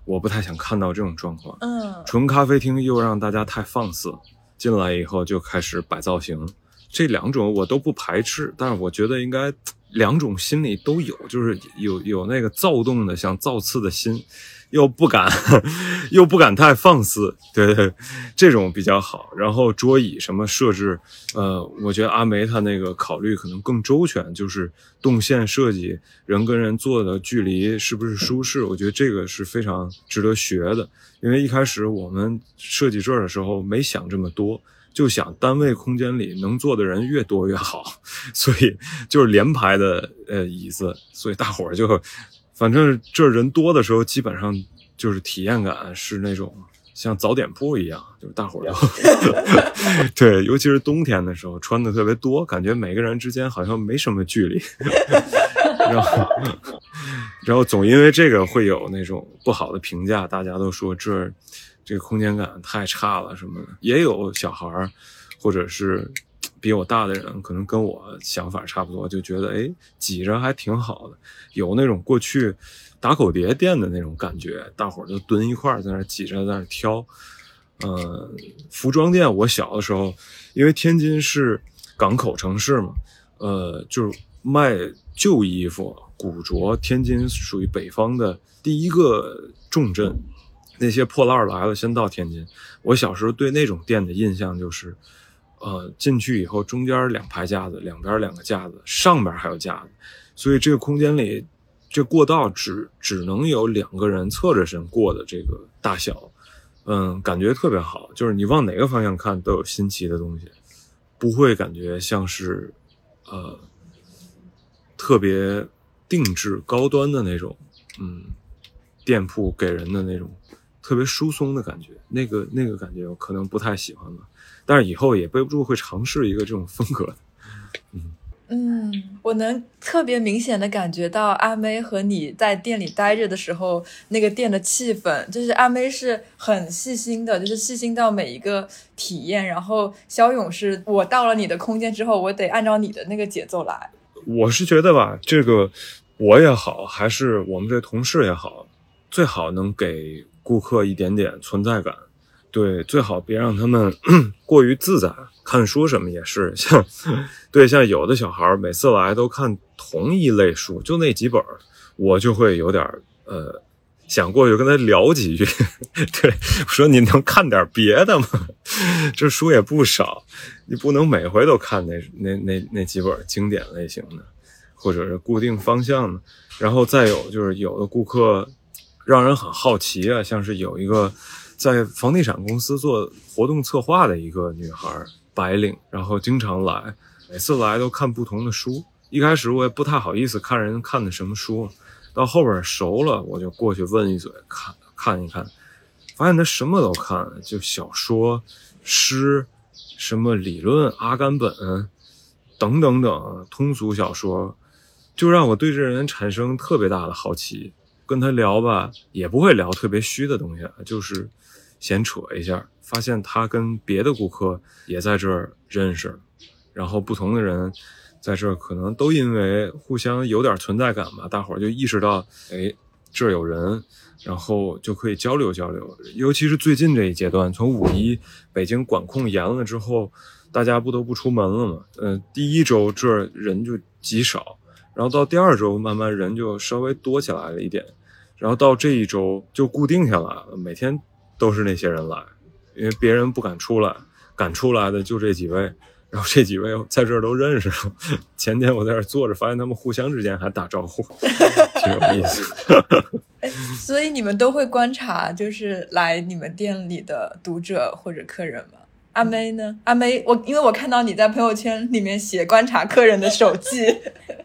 我不太想看到这种状况。嗯，纯咖啡厅又让大家太放肆，进来以后就开始摆造型，这两种我都不排斥，但是我觉得应该两种心理都有，就是有有那个躁动的想造次的心。又不敢，又不敢太放肆，对对，这种比较好。然后桌椅什么设置，呃，我觉得阿梅她那个考虑可能更周全，就是动线设计，人跟人坐的距离是不是舒适，我觉得这个是非常值得学的。因为一开始我们设计这儿的时候没想这么多，就想单位空间里能坐的人越多越好，所以就是连排的呃椅子，所以大伙儿就。反正这人多的时候，基本上就是体验感是那种像早点铺一样，就是大伙儿都 对，尤其是冬天的时候穿的特别多，感觉每个人之间好像没什么距离，然后然后总因为这个会有那种不好的评价，大家都说这这个空间感太差了什么的，也有小孩儿或者是。比我大的人可能跟我想法差不多，就觉得哎挤着还挺好的，有那种过去打口碟店的那种感觉，大伙儿都蹲一块儿在那挤着在那挑。嗯，服装店我小的时候，因为天津是港口城市嘛，呃，就是卖旧衣服、古着。天津属于北方的第一个重镇，那些破烂来了先到天津。我小时候对那种店的印象就是，呃，进去以后中间两排架子，两边两个架子，上边还有架子，所以这个空间里，这过道只只能有两个人侧着身过的这个大小。嗯，感觉特别好，就是你往哪个方向看都有新奇的东西，不会感觉像是，呃，特别定制高端的那种，嗯，店铺给人的那种特别疏松的感觉，那个那个感觉我可能不太喜欢吧，但是以后也背不住会尝试一个这种风格的。嗯，我能特别明显的感觉到阿妹和你在店里待着的时候，那个店的气氛，就是阿妹是很细心的，就是细心到每一个体验。然后肖勇是我到了你的空间之后，我得按照你的那个节奏来。我是觉得吧，这个我也好，还是我们这同事也好，最好能给顾客一点点存在感。对，最好别让他们 过于自在。看书什么也是，像对像有的小孩每次来都看同一类书，就那几本，我就会有点呃想过去跟他聊几句。对，说你能看点别的吗？这书也不少，你不能每回都看那那那那几本经典类型的，或者是固定方向的。然后再有就是有的顾客让人很好奇啊，像是有一个。在房地产公司做活动策划的一个女孩，白领，然后经常来，每次来都看不同的书。一开始我也不太好意思看人看的什么书，到后边熟了，我就过去问一嘴，看看一看，发现她什么都看，就小说、诗，什么理论、阿甘本等等等通俗小说，就让我对这人产生特别大的好奇。跟他聊吧，也不会聊特别虚的东西，就是闲扯一下。发现他跟别的顾客也在这儿认识，然后不同的人在这儿可能都因为互相有点存在感吧，大伙儿就意识到，哎，这儿有人，然后就可以交流交流。尤其是最近这一阶段，从五一北京管控严了之后，大家不都不出门了吗？嗯，第一周这儿人就极少。然后到第二周，慢慢人就稍微多起来了一点，然后到这一周就固定下来了，每天都是那些人来，因为别人不敢出来，敢出来的就这几位，然后这几位在这儿都认识了。前天我在这儿坐着，发现他们互相之间还打招呼，挺有意思。所以你们都会观察，就是来你们店里的读者或者客人吗？阿妹呢？阿妹，我因为我看到你在朋友圈里面写观察客人的手记。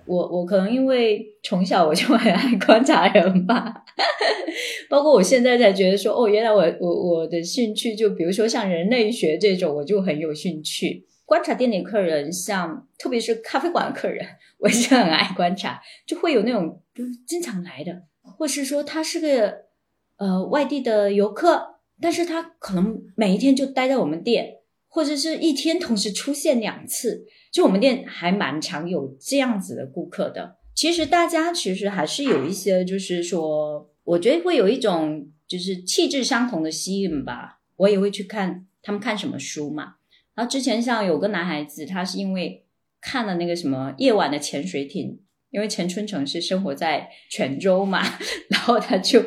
我我可能因为从小我就很爱观察人吧，包括我现在才觉得说，哦，原来我我我的兴趣就比如说像人类学这种，我就很有兴趣观察店里客人，像特别是咖啡馆的客人，我也是很爱观察，就会有那种就是经常来的，或是说他是个呃外地的游客，但是他可能每一天就待在我们店，或者是一天同时出现两次。就我们店还蛮常有这样子的顾客的。其实大家其实还是有一些，就是说，我觉得会有一种就是气质相同的吸引吧。我也会去看他们看什么书嘛。然后之前像有个男孩子，他是因为看了那个什么《夜晚的潜水艇》，因为陈春成是生活在泉州嘛，然后他就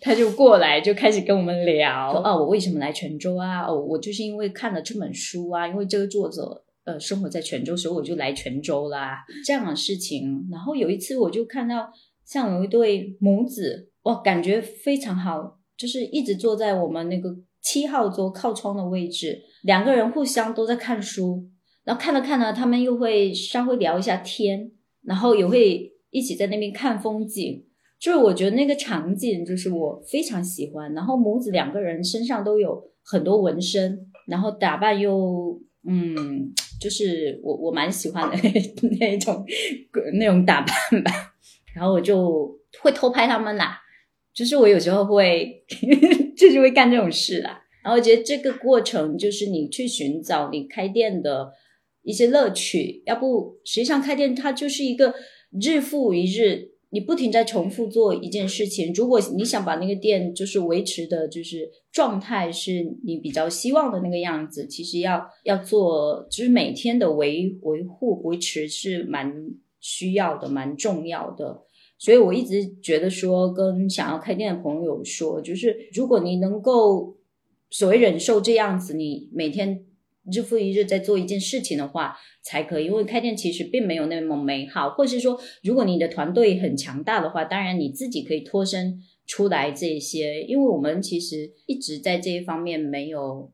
他就过来就开始跟我们聊，哦，我为什么来泉州啊？哦，我就是因为看了这本书啊，因为这个作者。呃，生活在泉州，所以我就来泉州啦。这样的事情，然后有一次我就看到，像有一对母子，哇，感觉非常好，就是一直坐在我们那个七号桌靠窗的位置，两个人互相都在看书，然后看着看着，他们又会稍微聊一下天，然后也会一起在那边看风景。就是我觉得那个场景，就是我非常喜欢。然后母子两个人身上都有很多纹身，然后打扮又嗯。就是我我蛮喜欢的那种那种打扮吧，然后我就会偷拍他们啦。就是我有时候会 就是会干这种事啦。然后我觉得这个过程就是你去寻找你开店的一些乐趣。要不实际上开店它就是一个日复一日你不停在重复做一件事情，如果你想把那个店就是维持的，就是状态是你比较希望的那个样子，其实要要做，就是每天的维维护维持是蛮需要的，蛮重要的。所以我一直觉得说，跟想要开店的朋友说，就是如果你能够所谓忍受这样子，你每天。日复一日在做一件事情的话，才可以。因为开店其实并没有那么美好，或者是说，如果你的团队很强大的话，当然你自己可以脱身出来这些。因为我们其实一直在这一方面没有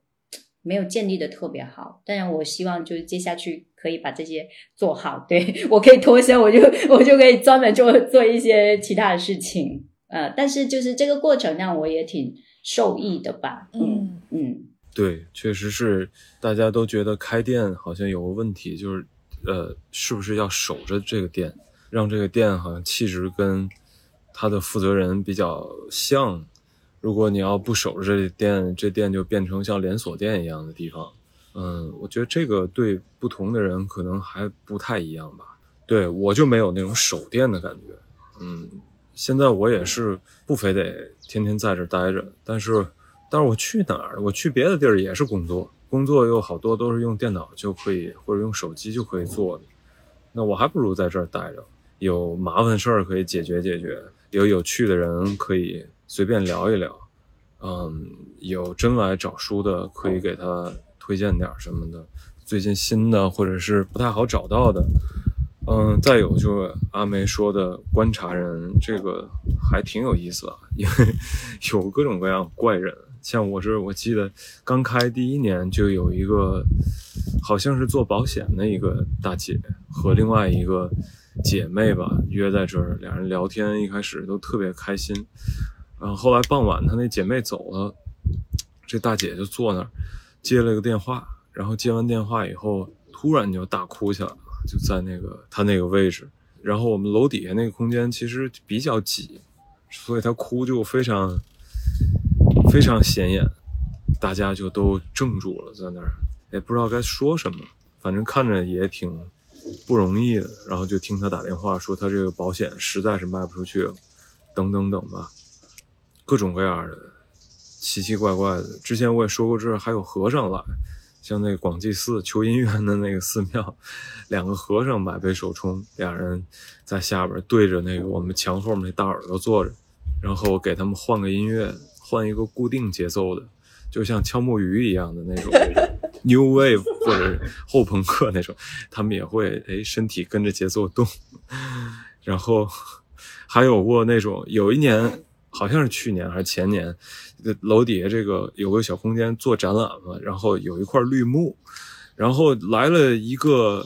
没有建立的特别好。当然，我希望就是接下去可以把这些做好。对 我可以脱身，我就我就可以专门做做一些其他的事情。呃，但是就是这个过程让我也挺受益的吧。嗯嗯。对，确实是，大家都觉得开店好像有个问题，就是，呃，是不是要守着这个店，让这个店好像气质跟他的负责人比较像。如果你要不守着这店，这店就变成像连锁店一样的地方。嗯，我觉得这个对不同的人可能还不太一样吧。对我就没有那种守店的感觉。嗯，现在我也是不非得天天在这待着，但是。但是我去哪儿？我去别的地儿也是工作，工作又好多都是用电脑就可以，或者用手机就可以做的。那我还不如在这儿待着，有麻烦事儿可以解决解决，有有趣的人可以随便聊一聊，嗯，有真来找书的可以给他推荐点什么的，最近新的或者是不太好找到的，嗯，再有就是阿梅说的观察人，这个还挺有意思的，因为 有各种各样怪人。像我这，我记得刚开第一年就有一个，好像是做保险的一个大姐和另外一个姐妹吧约在这儿，两人聊天，一开始都特别开心。然后后来傍晚，她那姐妹走了，这大姐就坐那儿接了个电话，然后接完电话以后，突然就大哭起来了，就在那个她那个位置。然后我们楼底下那个空间其实比较挤，所以她哭就非常。非常显眼，大家就都怔住了，在那儿也不知道该说什么，反正看着也挺不容易的。然后就听他打电话说他这个保险实在是卖不出去了，等等等吧，各种各样的奇奇怪怪的。之前我也说过，这儿还有和尚来，像那广济寺求姻缘的那个寺庙，两个和尚买杯手冲，俩人在下边对着那个我们墙后面那大耳朵坐着，然后给他们换个音乐。换一个固定节奏的，就像敲木鱼一样的那种 new wave 或者后朋克那种，他们也会哎身体跟着节奏动。然后还有过那种，有一年好像是去年还是前年，楼底下这个有个小空间做展览嘛，然后有一块绿幕，然后来了一个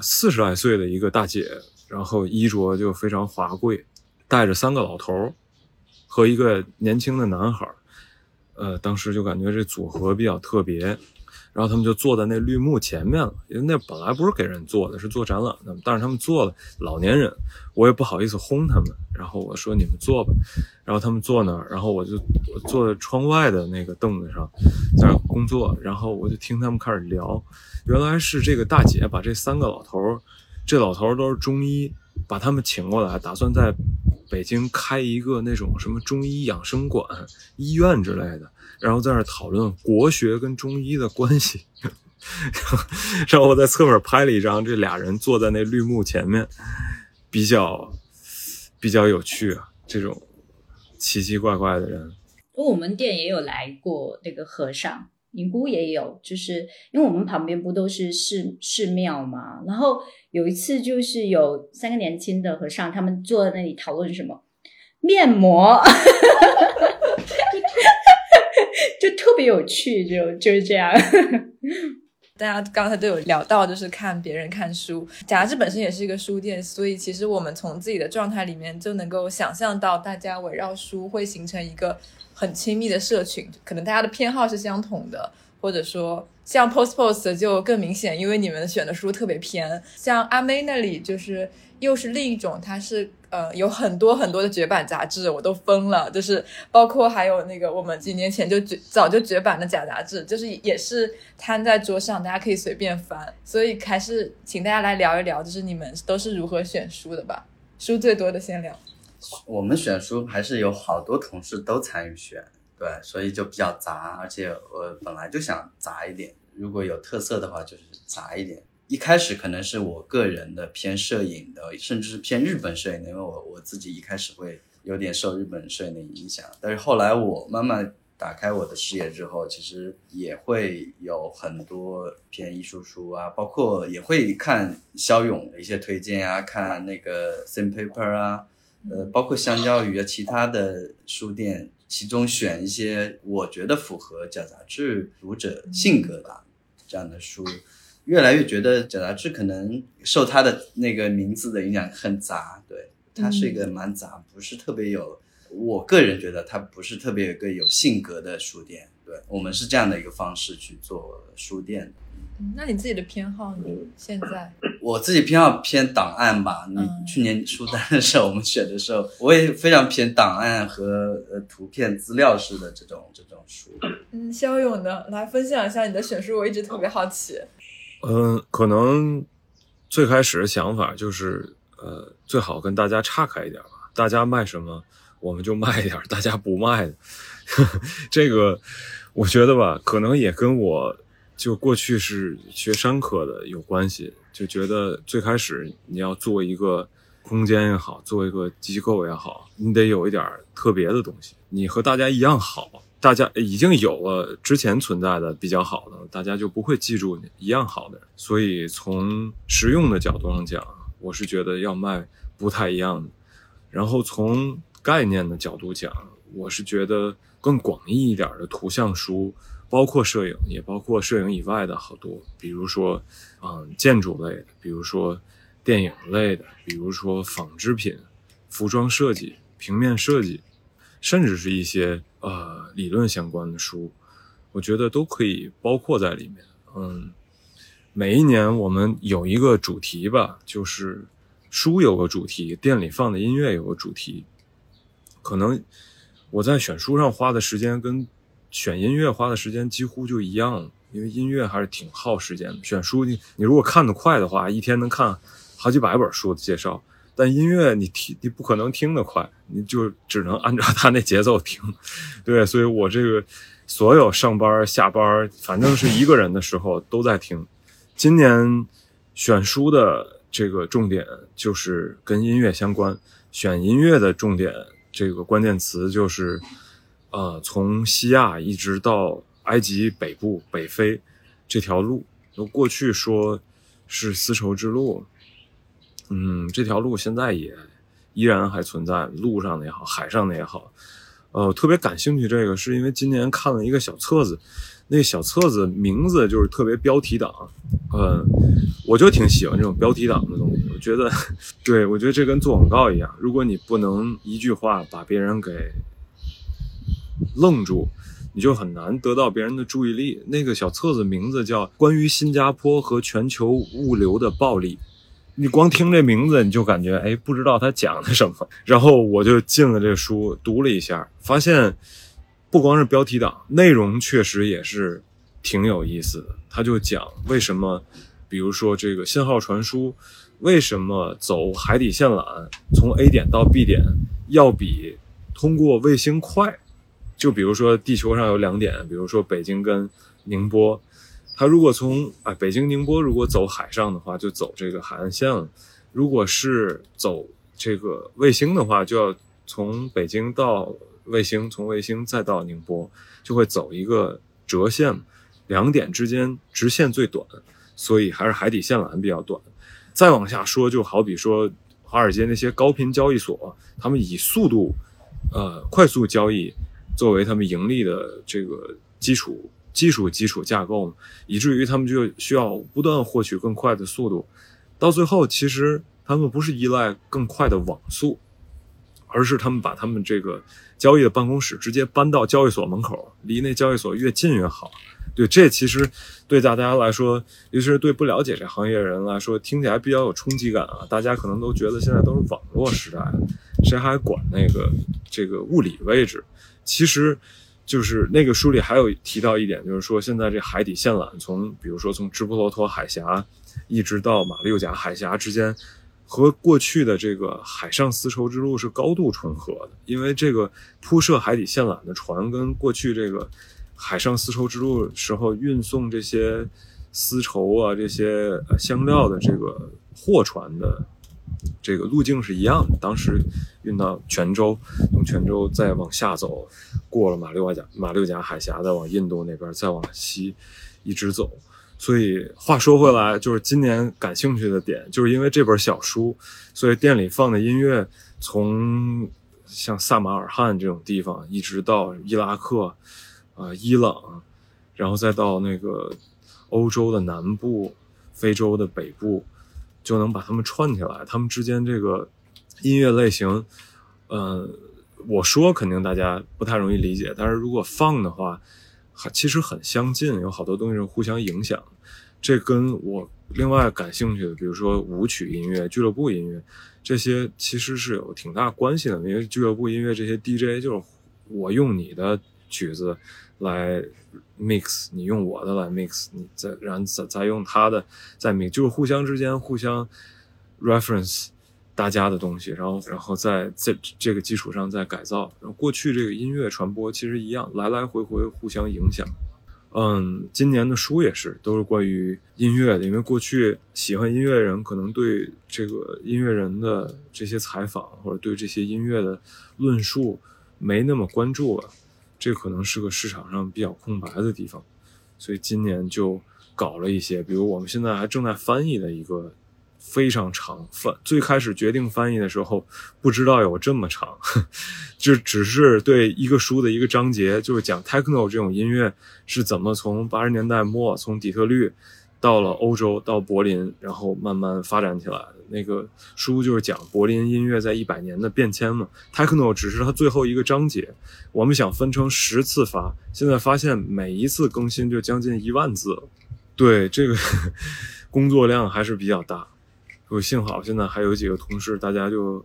四十来岁的一个大姐，然后衣着就非常华贵，带着三个老头儿。和一个年轻的男孩，呃，当时就感觉这组合比较特别，然后他们就坐在那绿幕前面了，因为那本来不是给人坐的，是做展览的，但是他们坐了，老年人，我也不好意思轰他们，然后我说你们坐吧，然后他们坐那儿，然后我就坐在窗外的那个凳子上，在那工作，然后我就听他们开始聊，原来是这个大姐把这三个老头儿，这老头儿都是中医，把他们请过来，打算在。北京开一个那种什么中医养生馆、医院之类的，然后在那讨论国学跟中医的关系。然后我在侧面拍了一张，这俩人坐在那绿幕前面，比较比较有趣啊。这种奇奇怪怪的人，我们店也有来过那个和尚。尼姑也有，就是因为我们旁边不都是寺寺庙嘛。然后有一次，就是有三个年轻的和尚，他们坐在那里讨论什么面膜，就特别有趣，就就是这样。大家刚才都有聊到，就是看别人看书，杂志本身也是一个书店，所以其实我们从自己的状态里面就能够想象到，大家围绕书会形成一个。很亲密的社群，可能大家的偏好是相同的，或者说像 Post Post 就更明显，因为你们选的书特别偏。像阿妹那里就是又是另一种，它是呃有很多很多的绝版杂志，我都疯了，就是包括还有那个我们几年前就绝早就绝版的假杂志，就是也是摊在桌上，大家可以随便翻。所以还是请大家来聊一聊，就是你们都是如何选书的吧。书最多的先聊。我们选书还是有好多同事都参与选，对，所以就比较杂，而且我本来就想杂一点，如果有特色的话就是杂一点。一开始可能是我个人的偏摄影的，甚至是偏日本摄影的，因为我我自己一开始会有点受日本摄影的影响，但是后来我慢慢打开我的视野之后，其实也会有很多偏艺术书啊，包括也会看肖勇的一些推荐啊，看那个 Thin Paper 啊。呃，包括相较于其他的书店，其中选一些我觉得符合假杂志读者性格的这样的书，越来越觉得假杂志可能受它的那个名字的影响很杂，对，它是一个蛮杂，不是特别有，我个人觉得它不是特别有个有性格的书店，对我们是这样的一个方式去做书店的。那你自己的偏好，呢现在？我自己偏好偏档案吧。你去年出单的时候，我们选的时候，我也非常偏档案和呃图片资料式的这种这种书。嗯，肖勇呢，来分享一下你的选书，我一直特别好奇。嗯，可能最开始的想法就是，呃，最好跟大家岔开一点吧。大家卖什么，我们就卖一点；大家不卖的，这个我觉得吧，可能也跟我。就过去是学商科的有关系，就觉得最开始你要做一个空间也好，做一个机构也好，你得有一点特别的东西，你和大家一样好，大家已经有了之前存在的比较好的，大家就不会记住你一样好的。所以从实用的角度上讲，我是觉得要卖不太一样的。然后从概念的角度讲，我是觉得更广义一点的图像书。包括摄影，也包括摄影以外的好多，比如说，嗯，建筑类的，比如说电影类的，比如说纺织品、服装设计、平面设计，甚至是一些呃理论相关的书，我觉得都可以包括在里面。嗯，每一年我们有一个主题吧，就是书有个主题，店里放的音乐有个主题，可能我在选书上花的时间跟。选音乐花的时间几乎就一样，因为音乐还是挺耗时间的。选书你你如果看得快的话，一天能看好几百本书的介绍。但音乐你听你不可能听得快，你就只能按照他那节奏听。对，所以我这个所有上班下班，反正是一个人的时候都在听。今年选书的这个重点就是跟音乐相关，选音乐的重点这个关键词就是。呃，从西亚一直到埃及北部北非这条路，过去说是丝绸之路，嗯，这条路现在也依然还存在，路上的也好，海上的也好。呃，特别感兴趣这个，是因为今年看了一个小册子，那小册子名字就是特别标题党，呃，我就挺喜欢这种标题党的东西。我觉得，对我觉得这跟做广告一样，如果你不能一句话把别人给。愣住，你就很难得到别人的注意力。那个小册子名字叫《关于新加坡和全球物流的暴力》，你光听这名字，你就感觉哎，不知道他讲的什么。然后我就进了这书，读了一下，发现不光是标题党，内容确实也是挺有意思的。他就讲为什么，比如说这个信号传输，为什么走海底线缆从 A 点到 B 点要比通过卫星快。就比如说，地球上有两点，比如说北京跟宁波，它如果从啊北京宁波如果走海上的话，就走这个海岸线了；如果是走这个卫星的话，就要从北京到卫星，从卫星再到宁波，就会走一个折线，两点之间直线最短，所以还是海底线缆比较短。再往下说，就好比说华尔街那些高频交易所，他们以速度，呃，快速交易。作为他们盈利的这个基础基础基础架构，以至于他们就需要不断获取更快的速度，到最后其实他们不是依赖更快的网速，而是他们把他们这个交易的办公室直接搬到交易所门口，离那交易所越近越好。对，这其实对大家来说，尤其是对不了解这行业的人来说，听起来比较有冲击感啊。大家可能都觉得现在都是网络时代，谁还管那个这个物理位置？其实，就是那个书里还有提到一点，就是说现在这海底线缆从，比如说从直布罗陀海峡一直到马六甲海峡之间，和过去的这个海上丝绸之路是高度重合的，因为这个铺设海底线缆的船跟过去这个海上丝绸之路时候运送这些丝绸啊、这些呃香料的这个货船的这个路径是一样的。当时运到泉州，从泉州再往下走，过了马六甲马六甲海峡，再往印度那边，再往西一直走。所以话说回来，就是今年感兴趣的点，就是因为这本小书，所以店里放的音乐从像萨马尔罕这种地方，一直到伊拉克、啊、伊朗，然后再到那个欧洲的南部、非洲的北部，就能把它们串起来。它们之间这个音乐类型，呃，我说肯定大家不太容易理解，但是如果放的话，还其实很相近，有好多东西是互相影响。这跟我另外感兴趣的，比如说舞曲音乐、俱乐部音乐，这些其实是有挺大关系的。因为俱乐部音乐这些 DJ 就是我用你的曲子来 mix，你用我的来 mix，你再然后再再用他的再 mix，就是互相之间互相 reference 大家的东西，然后然后在在这个基础上再改造。然后过去这个音乐传播其实一样，来来回回互相影响。嗯，今年的书也是都是关于音乐的，因为过去喜欢音乐的人可能对这个音乐人的这些采访或者对这些音乐的论述没那么关注了，这可能是个市场上比较空白的地方，所以今年就搞了一些，比如我们现在还正在翻译的一个非常长翻，最开始决定翻译的时候不知道有这么长，就只是对一个书的一个章节，就是讲 techno 这种音乐是怎么从八十年代末从底特律到了欧洲到柏林，然后慢慢发展起来。那个书就是讲柏林音乐在一百年的变迁嘛，techno 只是它最后一个章节，我们想分成十次发，现在发现每一次更新就将近一万字，对这个 工作量还是比较大。就幸好现在还有几个同事，大家就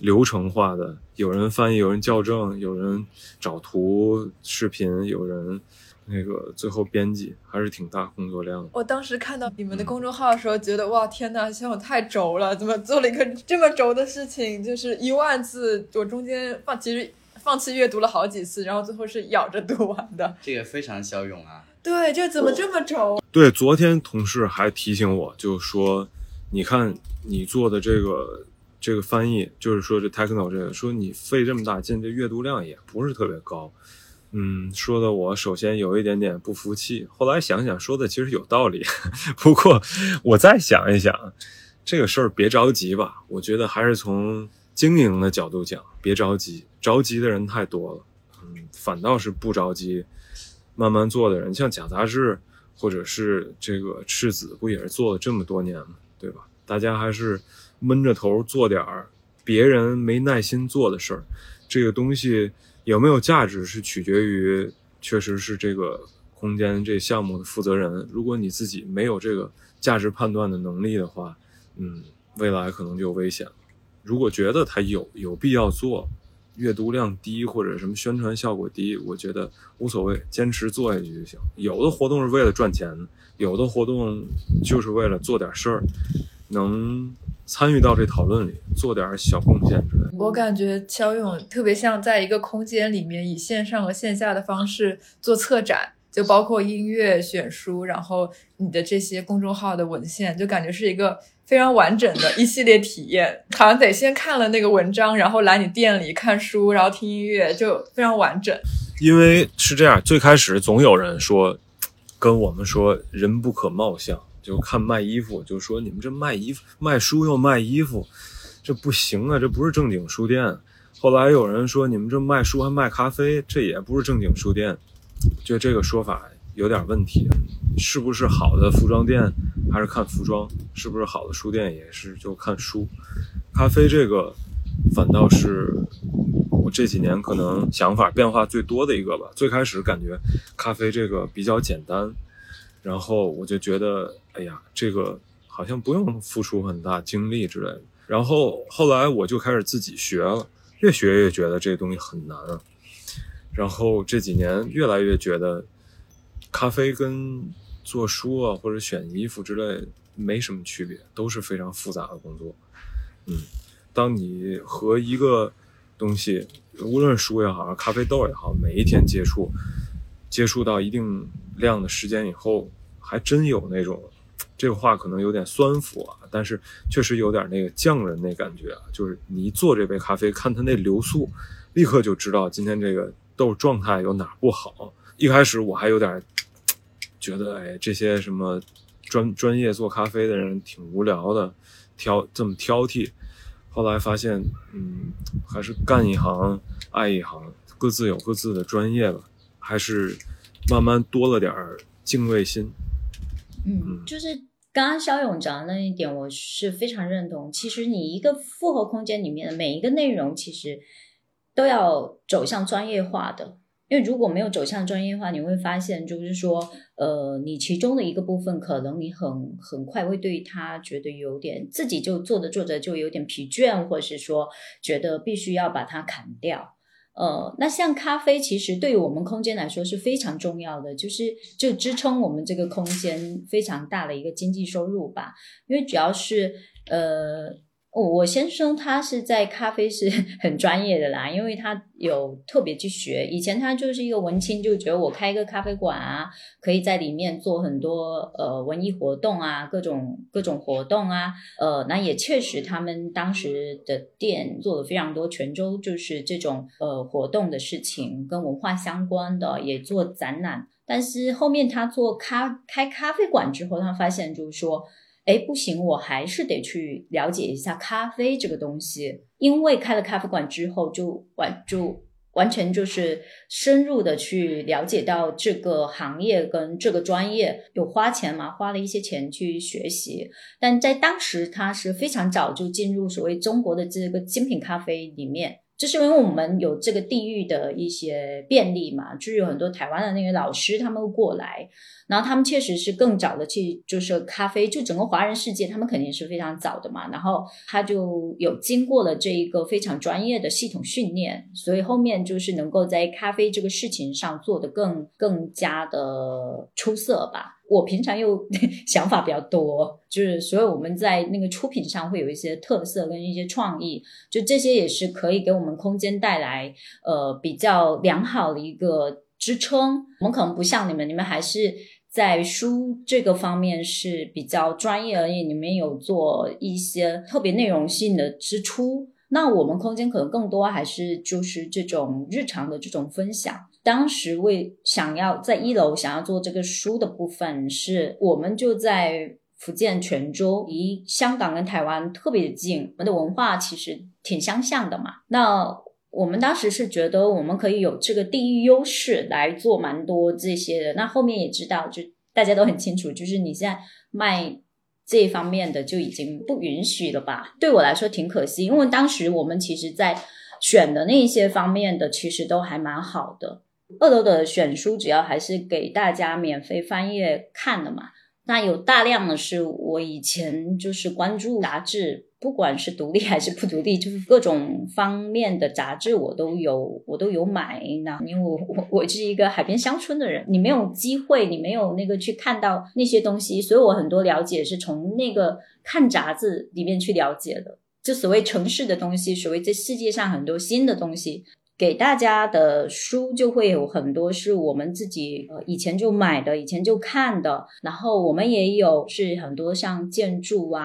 流程化的，有人翻译，有人校正，有人找图、视频，有人那个最后编辑，还是挺大工作量的。我当时看到你们的公众号的时候，觉得哇天呐，小勇太轴了，怎么做了一个这么轴的事情？就是一万字，我中间放其实放弃阅读了好几次，然后最后是咬着读完的。这个非常骁勇啊！对，这怎么这么轴？对，昨天同事还提醒我，就说，你看你做的这个这个翻译，就是说这 techno 这个，说你费这么大劲，这阅读量也不是特别高。嗯，说的我首先有一点点不服气，后来想想说的其实有道理。不过我再想一想，这个事儿别着急吧。我觉得还是从经营的角度讲，别着急，着急的人太多了。嗯，反倒是不着急，慢慢做的人，像假杂志或者是这个赤子，不也是做了这么多年吗？对吧？大家还是闷着头做点儿别人没耐心做的事儿，这个东西。有没有价值是取决于，确实是这个空间这项目的负责人。如果你自己没有这个价值判断的能力的话，嗯，未来可能就危险了。如果觉得它有有必要做，阅读量低或者什么宣传效果低，我觉得无所谓，坚持做下去就行。有的活动是为了赚钱，有的活动就是为了做点事儿，能。参与到这讨论里，做点小贡献之类的。我感觉肖勇特别像在一个空间里面，以线上和线下的方式做策展，就包括音乐选书，然后你的这些公众号的文献，就感觉是一个非常完整的一系列体验。好像得先看了那个文章，然后来你店里看书，然后听音乐，就非常完整。因为是这样，最开始总有人说，跟我们说“人不可貌相”。就看卖衣服，就说你们这卖衣服、卖书又卖衣服，这不行啊！这不是正经书店。后来有人说你们这卖书还卖咖啡，这也不是正经书店。就这个说法有点问题。是不是好的服装店还是看服装？是不是好的书店也是就看书？咖啡这个反倒是我这几年可能想法变化最多的一个吧。最开始感觉咖啡这个比较简单。然后我就觉得，哎呀，这个好像不用付出很大精力之类的。然后后来我就开始自己学了，越学越觉得这东西很难。然后这几年越来越觉得，咖啡跟做书啊或者选衣服之类没什么区别，都是非常复杂的工作。嗯当你和一个东西，无论书也好，咖啡豆也好，每一天接触，接触到一定量的时间以后，还真有那种，这个话可能有点酸腐啊，但是确实有点那个匠人那感觉啊，就是你一做这杯咖啡，看它那流速，立刻就知道今天这个豆状态有哪不好。一开始我还有点觉得，哎，这些什么专专业做咖啡的人挺无聊的，挑这么挑剔。后来发现，嗯，还是干一行爱一行，各自有各自的专业吧，还是慢慢多了点儿敬畏心。嗯，就是刚刚肖勇讲的那一点，我是非常认同。其实你一个复合空间里面的每一个内容，其实都要走向专业化的。因为如果没有走向专业化，你会发现，就是说，呃，你其中的一个部分，可能你很很快会对他觉得有点自己就做着做着就有点疲倦，或者是说觉得必须要把它砍掉。呃，那像咖啡，其实对于我们空间来说是非常重要的，就是就支撑我们这个空间非常大的一个经济收入吧。因为主要是呃。我先生他是在咖啡是 很专业的啦，因为他有特别去学。以前他就是一个文青，就觉得我开一个咖啡馆啊，可以在里面做很多呃文艺活动啊，各种各种活动啊。呃，那也确实，他们当时的店做了非常多泉州就是这种呃活动的事情，跟文化相关的，也做展览。但是后面他做咖开咖啡馆之后，他发现就是说。哎，不行，我还是得去了解一下咖啡这个东西，因为开了咖啡馆之后，就完就完全就是深入的去了解到这个行业跟这个专业，有花钱嘛，花了一些钱去学习。但在当时，他是非常早就进入所谓中国的这个精品咖啡里面。就是因为我们有这个地域的一些便利嘛，就是有很多台湾的那个老师他们过来，然后他们确实是更早的去就是咖啡，就整个华人世界他们肯定是非常早的嘛，然后他就有经过了这一个非常专业的系统训练，所以后面就是能够在咖啡这个事情上做得更更加的出色吧。我平常又 想法比较多，就是所以我们在那个出品上会有一些特色跟一些创意，就这些也是可以给我们空间带来呃比较良好的一个支撑。我们可能不像你们，你们还是在书这个方面是比较专业而已，你们有做一些特别内容性的支出。那我们空间可能更多还是就是这种日常的这种分享。当时为想要在一楼想要做这个书的部分，是我们就在福建泉州，离香港跟台湾特别近，我们的文化其实挺相像的嘛。那我们当时是觉得我们可以有这个地域优势来做蛮多这些的。那后面也知道，就大家都很清楚，就是你现在卖这一方面的就已经不允许了吧？对我来说挺可惜，因为当时我们其实在选的那一些方面的，其实都还蛮好的。二楼的选书主要还是给大家免费翻页看的嘛，那有大量的是我以前就是关注杂志，不管是独立还是不独立，就是各种方面的杂志我都有，我都有买。那因为我我我是一个海边乡村的人，你没有机会，你没有那个去看到那些东西，所以我很多了解是从那个看杂志里面去了解的，就所谓城市的东西，所谓这世界上很多新的东西。给大家的书就会有很多是我们自己呃以前就买的，以前就看的，然后我们也有是很多像建筑啊，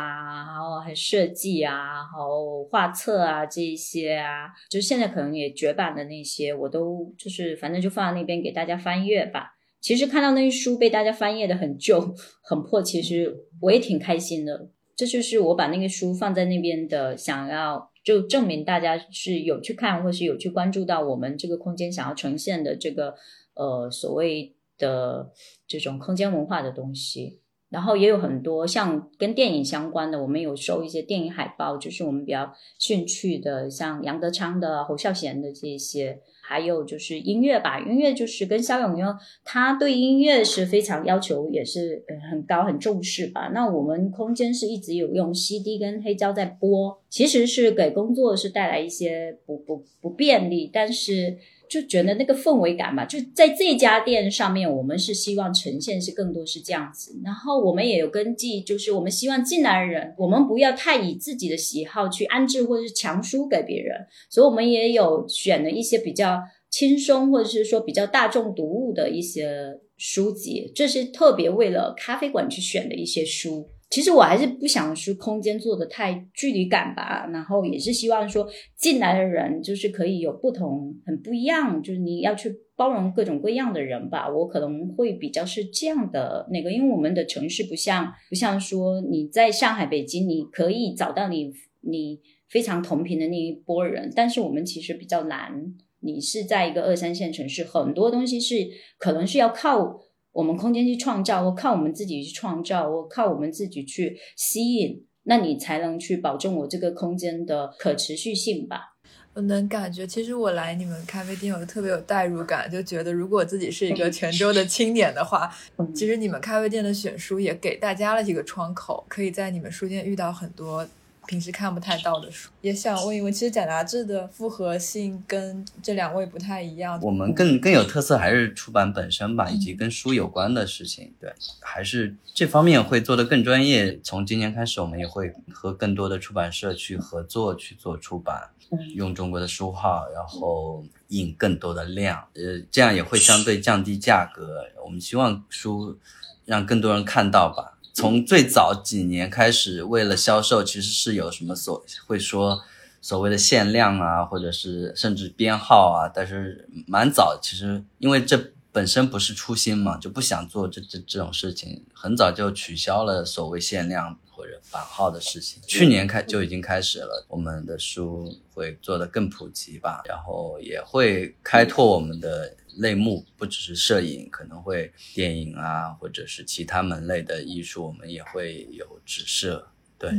然后还设计啊，然后画册啊这一些啊，就现在可能也绝版的那些，我都就是反正就放在那边给大家翻阅吧。其实看到那些书被大家翻阅的很旧很破，其实我也挺开心的。这就是我把那个书放在那边的想要。就证明大家是有去看，或是有去关注到我们这个空间想要呈现的这个呃所谓的这种空间文化的东西。然后也有很多像跟电影相关的，我们有收一些电影海报，就是我们比较兴趣的，像杨德昌的、侯孝贤的这些。还有就是音乐吧，音乐就是跟肖永优，他对音乐是非常要求，也是很高很重视吧。那我们空间是一直有用 CD 跟黑胶在播，其实是给工作是带来一些不不不便利，但是就觉得那个氛围感嘛，就在这家店上面，我们是希望呈现是更多是这样子。然后我们也有根据，就是我们希望进来的人，我们不要太以自己的喜好去安置或者是强输给别人，所以我们也有选了一些比较轻松或者是说比较大众读物的一些书籍，这是特别为了咖啡馆去选的一些书。其实我还是不想说空间做的太距离感吧，然后也是希望说进来的人就是可以有不同、很不一样，就是你要去包容各种各样的人吧。我可能会比较是这样的那个，因为我们的城市不像不像说你在上海、北京，你可以找到你你非常同频的那一波人，但是我们其实比较难。你是在一个二三线城市，很多东西是可能是要靠。我们空间去创造，我靠我们自己去创造，我靠我们自己去吸引，那你才能去保证我这个空间的可持续性吧。我能感觉，其实我来你们咖啡店，我特别有代入感，就觉得如果自己是一个泉州的青年的话，其实你们咖啡店的选书也给大家了一个窗口，可以在你们书店遇到很多。平时看不太到的书，也想问一问，其实贾杂志的复合性跟这两位不太一样。我们更更有特色还是出版本身吧，以及跟书有关的事情。对，还是这方面会做得更专业。从今年开始，我们也会和更多的出版社去合作去做出版，用中国的书号，然后印更多的量。呃，这样也会相对降低价格。我们希望书让更多人看到吧。从最早几年开始，为了销售，其实是有什么所会说所谓的限量啊，或者是甚至编号啊。但是蛮早，其实因为这本身不是初心嘛，就不想做这这这种事情，很早就取消了所谓限量或者版号的事情。去年开就已经开始了，我们的书会做得更普及吧，然后也会开拓我们的。类目不只是摄影，可能会电影啊，或者是其他门类的艺术，我们也会有指涉。对，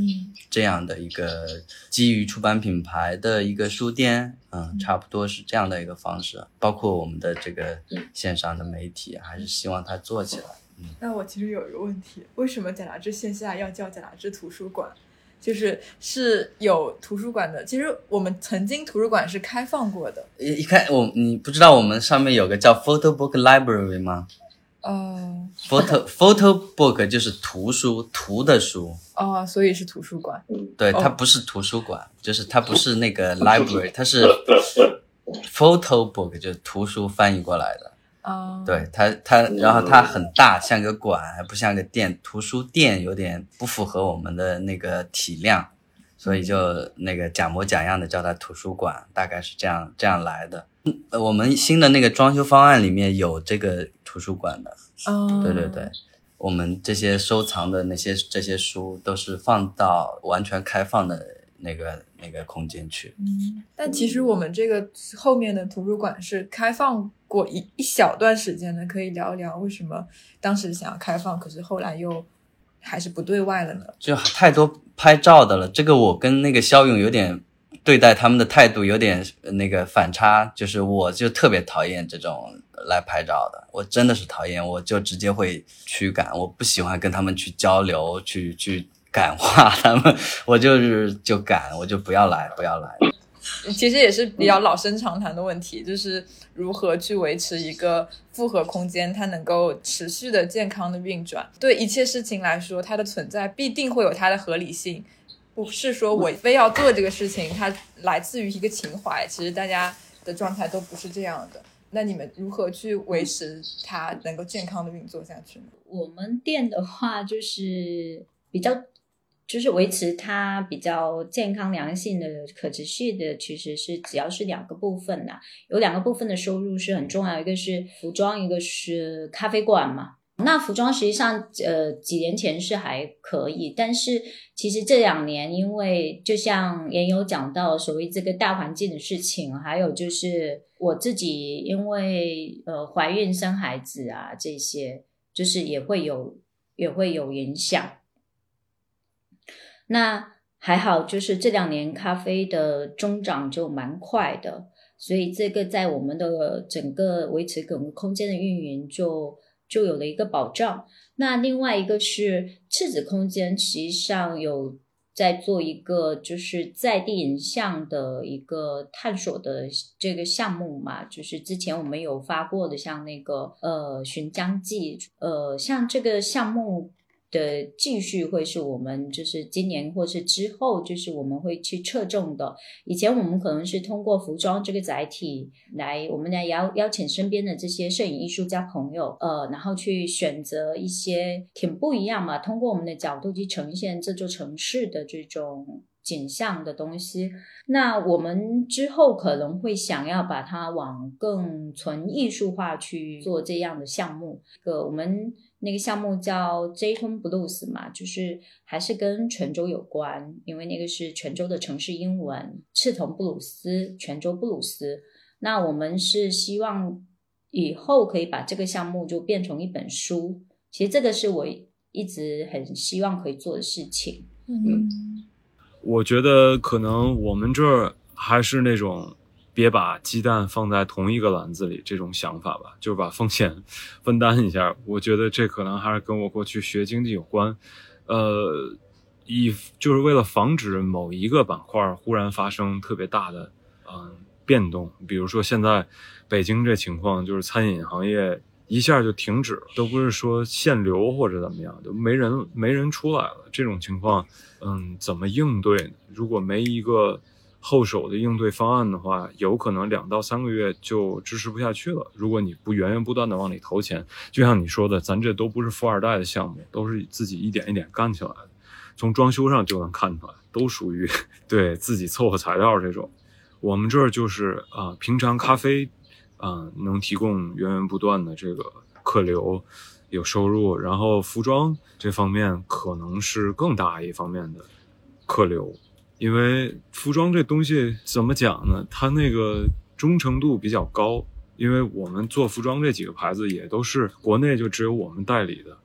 这样的一个基于出版品牌的一个书店，嗯，差不多是这样的一个方式。包括我们的这个线上的媒体，还是希望它做起来。嗯，那我其实有一个问题，为什么贾杂志线下要叫贾杂志图书馆？就是是有图书馆的，其实我们曾经图书馆是开放过的。一一看我，你不知道我们上面有个叫 Photo Book Library 吗？哦，Photo Photo Book 就是图书，图的书。哦，所以是图书馆。对，它不是图书馆，就是它不是那个 library，它是 Photo Book，就是图书翻译过来的。哦，对它，它，然后它很大，像个馆，还不像个店。图书店有点不符合我们的那个体量，所以就那个假模假样的叫它图书馆，大概是这样这样来的。我们新的那个装修方案里面有这个图书馆的。哦，对对对，我们这些收藏的那些这些书都是放到完全开放的那个那个空间去。嗯，但其实我们这个后面的图书馆是开放。过一一小段时间的，可以聊一聊为什么当时想要开放，可是后来又还是不对外了呢？就太多拍照的了，这个我跟那个肖勇有点对待他们的态度有点那个反差，就是我就特别讨厌这种来拍照的，我真的是讨厌，我就直接会驱赶，我不喜欢跟他们去交流，去去感化他们，我就是就赶，我就不要来，不要来。其实也是比较老生常谈的问题，就是如何去维持一个复合空间，它能够持续的健康的运转。对一切事情来说，它的存在必定会有它的合理性，不是说我非要做这个事情，它来自于一个情怀。其实大家的状态都不是这样的。那你们如何去维持它能够健康的运作下去呢？我们店的话，就是比较。就是维持它比较健康良性的可持续的，其实是只要是两个部分呐，有两个部分的收入是很重要，一个是服装，一个是咖啡馆嘛。那服装实际上，呃，几年前是还可以，但是其实这两年，因为就像也有讲到所谓这个大环境的事情，还有就是我自己因为呃怀孕生孩子啊这些，就是也会有也会有影响。那还好，就是这两年咖啡的增长就蛮快的，所以这个在我们的整个维持整个空间的运营就就有了一个保障。那另外一个是赤子空间，实际上有在做一个就是在地影像的一个探索的这个项目嘛，就是之前我们有发过的，像那个呃《寻江记》，呃，像这个项目。的继续会是我们就是今年或是之后，就是我们会去侧重的。以前我们可能是通过服装这个载体来，我们来邀邀请身边的这些摄影艺术家朋友，呃，然后去选择一些挺不一样嘛，通过我们的角度去呈现这座城市的这种。景象的东西，那我们之后可能会想要把它往更纯艺术化去做这样的项目。个我们那个项目叫 j t o n Blues 嘛，就是还是跟泉州有关，因为那个是泉州的城市英文，赤桐布鲁斯，泉州布鲁斯。那我们是希望以后可以把这个项目就变成一本书。其实这个是我一直很希望可以做的事情。嗯。我觉得可能我们这儿还是那种别把鸡蛋放在同一个篮子里这种想法吧，就是把风险 分担一下。我觉得这可能还是跟我过去学经济有关，呃，以就是为了防止某一个板块忽然发生特别大的嗯变动，比如说现在北京这情况，就是餐饮行业一下就停止了，都不是说限流或者怎么样，就没人没人出来了，这种情况。嗯，怎么应对？如果没一个后手的应对方案的话，有可能两到三个月就支持不下去了。如果你不源源不断的往里投钱，就像你说的，咱这都不是富二代的项目，都是自己一点一点干起来的。从装修上就能看出来，都属于 对自己凑合材料这种。我们这儿就是啊，平常咖啡啊能提供源源不断的这个客流。有收入，然后服装这方面可能是更大一方面的客流，因为服装这东西怎么讲呢？它那个忠诚度比较高，因为我们做服装这几个牌子也都是国内就只有我们代理的，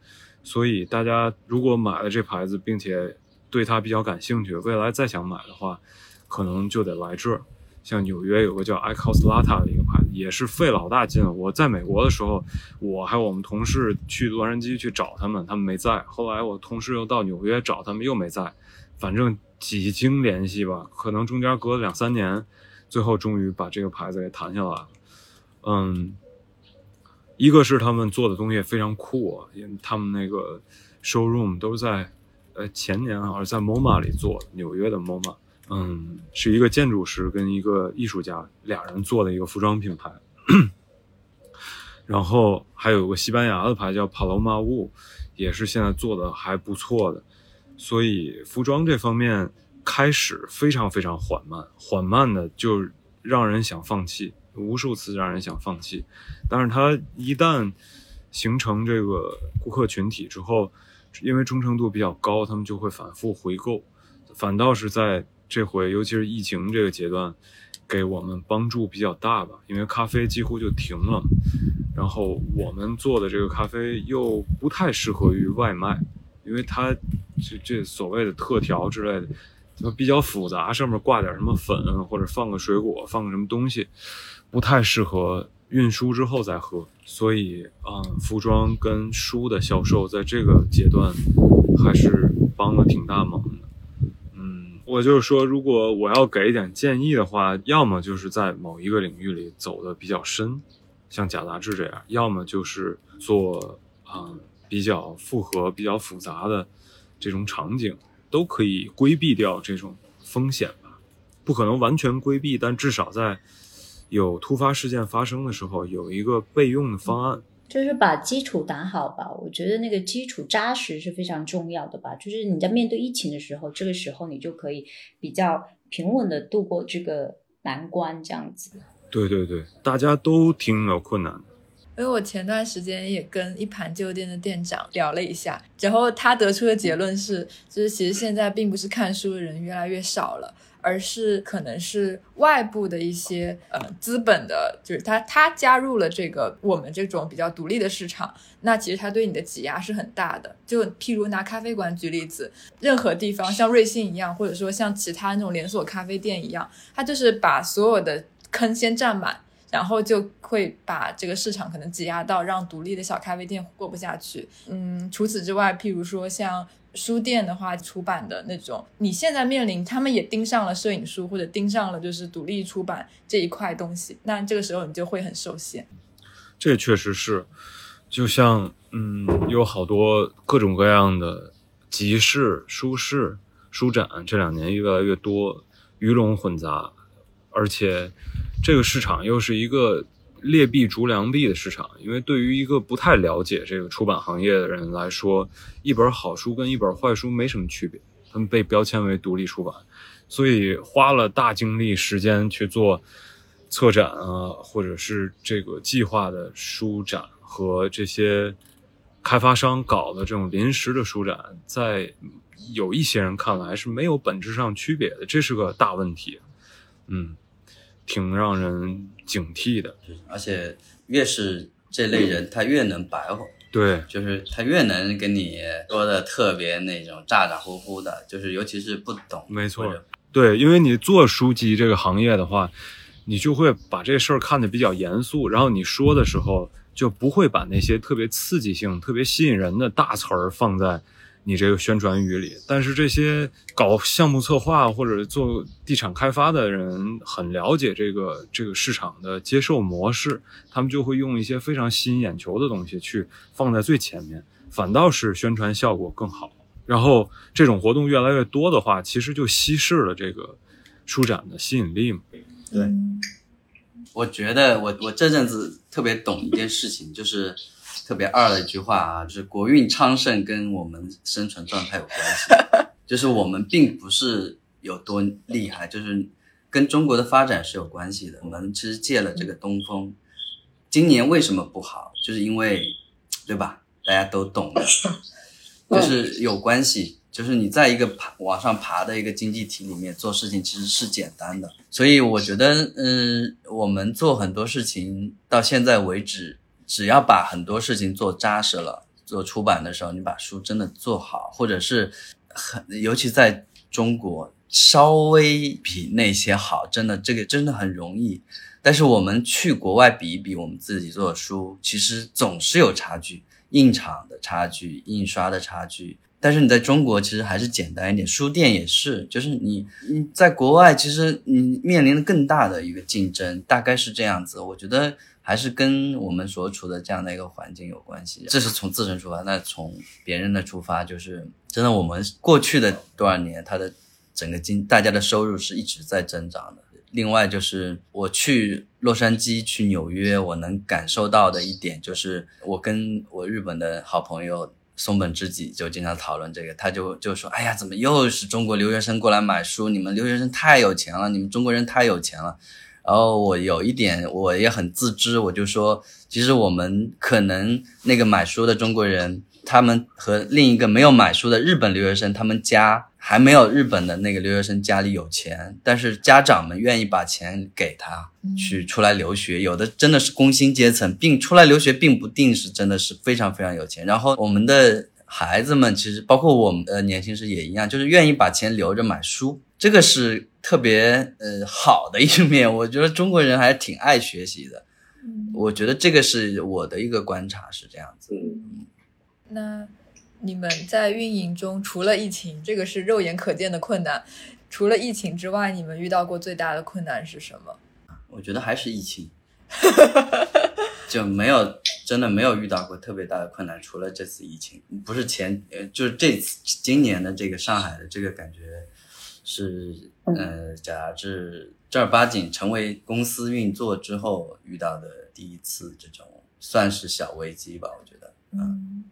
所以大家如果买了这牌子，并且对它比较感兴趣，未来再想买的话，可能就得来这儿。像纽约有个叫 Icos Lata 的一个牌子，也是费老大劲。我在美国的时候，我还有我们同事去洛杉矶去找他们，他们没在。后来我同事又到纽约找他们，又没在。反正几经联系吧，可能中间隔了两三年，最后终于把这个牌子给谈下来了。嗯，一个是他们做的东西非常酷啊，因为他们那个 showroom 都在呃前年好像在 MoMA 里做的，纽约的 MoMA。嗯，是一个建筑师跟一个艺术家俩人做的一个服装品牌，然后还有个西班牙的牌叫 Paloma Wu，也是现在做的还不错的。所以服装这方面开始非常非常缓慢，缓慢的就让人想放弃，无数次让人想放弃。但是它一旦形成这个顾客群体之后，因为忠诚度比较高，他们就会反复回购，反倒是在。这回尤其是疫情这个阶段，给我们帮助比较大吧，因为咖啡几乎就停了，然后我们做的这个咖啡又不太适合于外卖，因为它这这所谓的特调之类的，它比较复杂，上面挂点什么粉或者放个水果，放个什么东西，不太适合运输之后再喝，所以啊，服装跟书的销售在这个阶段还是帮了挺大忙的。嗯我就是说，如果我要给一点建议的话，要么就是在某一个领域里走的比较深，像假杂志这样；要么就是做啊比较复合、比较复杂的这种场景，都可以规避掉这种风险吧。不可能完全规避，但至少在有突发事件发生的时候，有一个备用的方案。就是把基础打好吧，我觉得那个基础扎实是非常重要的吧。就是你在面对疫情的时候，这个时候你就可以比较平稳的度过这个难关，这样子。对对对，大家都挺有困难的。因为我前段时间也跟一盘旧店的店长聊了一下，然后他得出的结论是，就是其实现在并不是看书的人越来越少了。而是可能是外部的一些呃资本的，就是他他加入了这个我们这种比较独立的市场，那其实他对你的挤压是很大的。就譬如拿咖啡馆举例子，任何地方像瑞幸一样，或者说像其他那种连锁咖啡店一样，他就是把所有的坑先占满，然后就会把这个市场可能挤压到让独立的小咖啡店过不下去。嗯，除此之外，譬如说像。书店的话，出版的那种，你现在面临他们也盯上了摄影书，或者盯上了就是独立出版这一块东西，那这个时候你就会很受限。这确实是，就像嗯，有好多各种各样的集市、书市、书展，这两年越来越多，鱼龙混杂，而且这个市场又是一个。劣币逐良币的市场，因为对于一个不太了解这个出版行业的人来说，一本好书跟一本坏书没什么区别，他们被标签为独立出版，所以花了大精力时间去做策展啊，或者是这个计划的书展和这些开发商搞的这种临时的书展，在有一些人看来是没有本质上区别的，这是个大问题，嗯。挺让人警惕的，而且越是这类人，他越能白话，对，就是他越能跟你说的特别那种咋咋呼呼的，就是尤其是不懂，没错，对，因为你做书籍这个行业的话，你就会把这事儿看得比较严肃，然后你说的时候就不会把那些特别刺激性、特别吸引人的大词儿放在。你这个宣传语里，但是这些搞项目策划或者做地产开发的人很了解这个这个市场的接受模式，他们就会用一些非常吸引眼球的东西去放在最前面，反倒是宣传效果更好。然后这种活动越来越多的话，其实就稀释了这个书展的吸引力嘛。对，我觉得我我这阵子特别懂一件事情，就是。特别二的一句话啊，就是国运昌盛跟我们生存状态有关系，就是我们并不是有多厉害，就是跟中国的发展是有关系的。我们其实借了这个东风，今年为什么不好，就是因为，对吧？大家都懂的，就是有关系。就是你在一个爬往上爬的一个经济体里面做事情，其实是简单的。所以我觉得，嗯，我们做很多事情到现在为止。只要把很多事情做扎实了，做出版的时候，你把书真的做好，或者是很，尤其在中国，稍微比那些好，真的这个真的很容易。但是我们去国外比一比，我们自己做的书，其实总是有差距，印厂的差距，印刷的差距。但是你在中国其实还是简单一点，书店也是，就是你你在国外其实你面临的更大的一个竞争，大概是这样子。我觉得。还是跟我们所处的这样的一个环境有关系，这是从自身出发。那从别人的出发，就是真的，我们过去的多少年，他的整个经大家的收入是一直在增长的。另外就是我去洛杉矶、去纽约，我能感受到的一点就是，我跟我日本的好朋友松本知己就经常讨论这个，他就就说：“哎呀，怎么又是中国留学生过来买书？你们留学生太有钱了，你们中国人太有钱了。”然后我有一点，我也很自知，我就说，其实我们可能那个买书的中国人，他们和另一个没有买书的日本留学生，他们家还没有日本的那个留学生家里有钱，但是家长们愿意把钱给他去出来留学，有的真的是工薪阶层，并出来留学并不定是真的是非常非常有钱。然后我们的孩子们，其实包括我们的年轻时也一样，就是愿意把钱留着买书，这个是。特别呃好的一面，我觉得中国人还是挺爱学习的。我觉得这个是我的一个观察，是这样子。嗯那你们在运营中，除了疫情，这个是肉眼可见的困难，除了疫情之外，你们遇到过最大的困难是什么？我觉得还是疫情，就没有真的没有遇到过特别大的困难，除了这次疫情，不是前呃就是这次今年的这个上海的这个感觉是。呃，假至正儿八经成为公司运作之后遇到的第一次这种算是小危机吧，我觉得。嗯，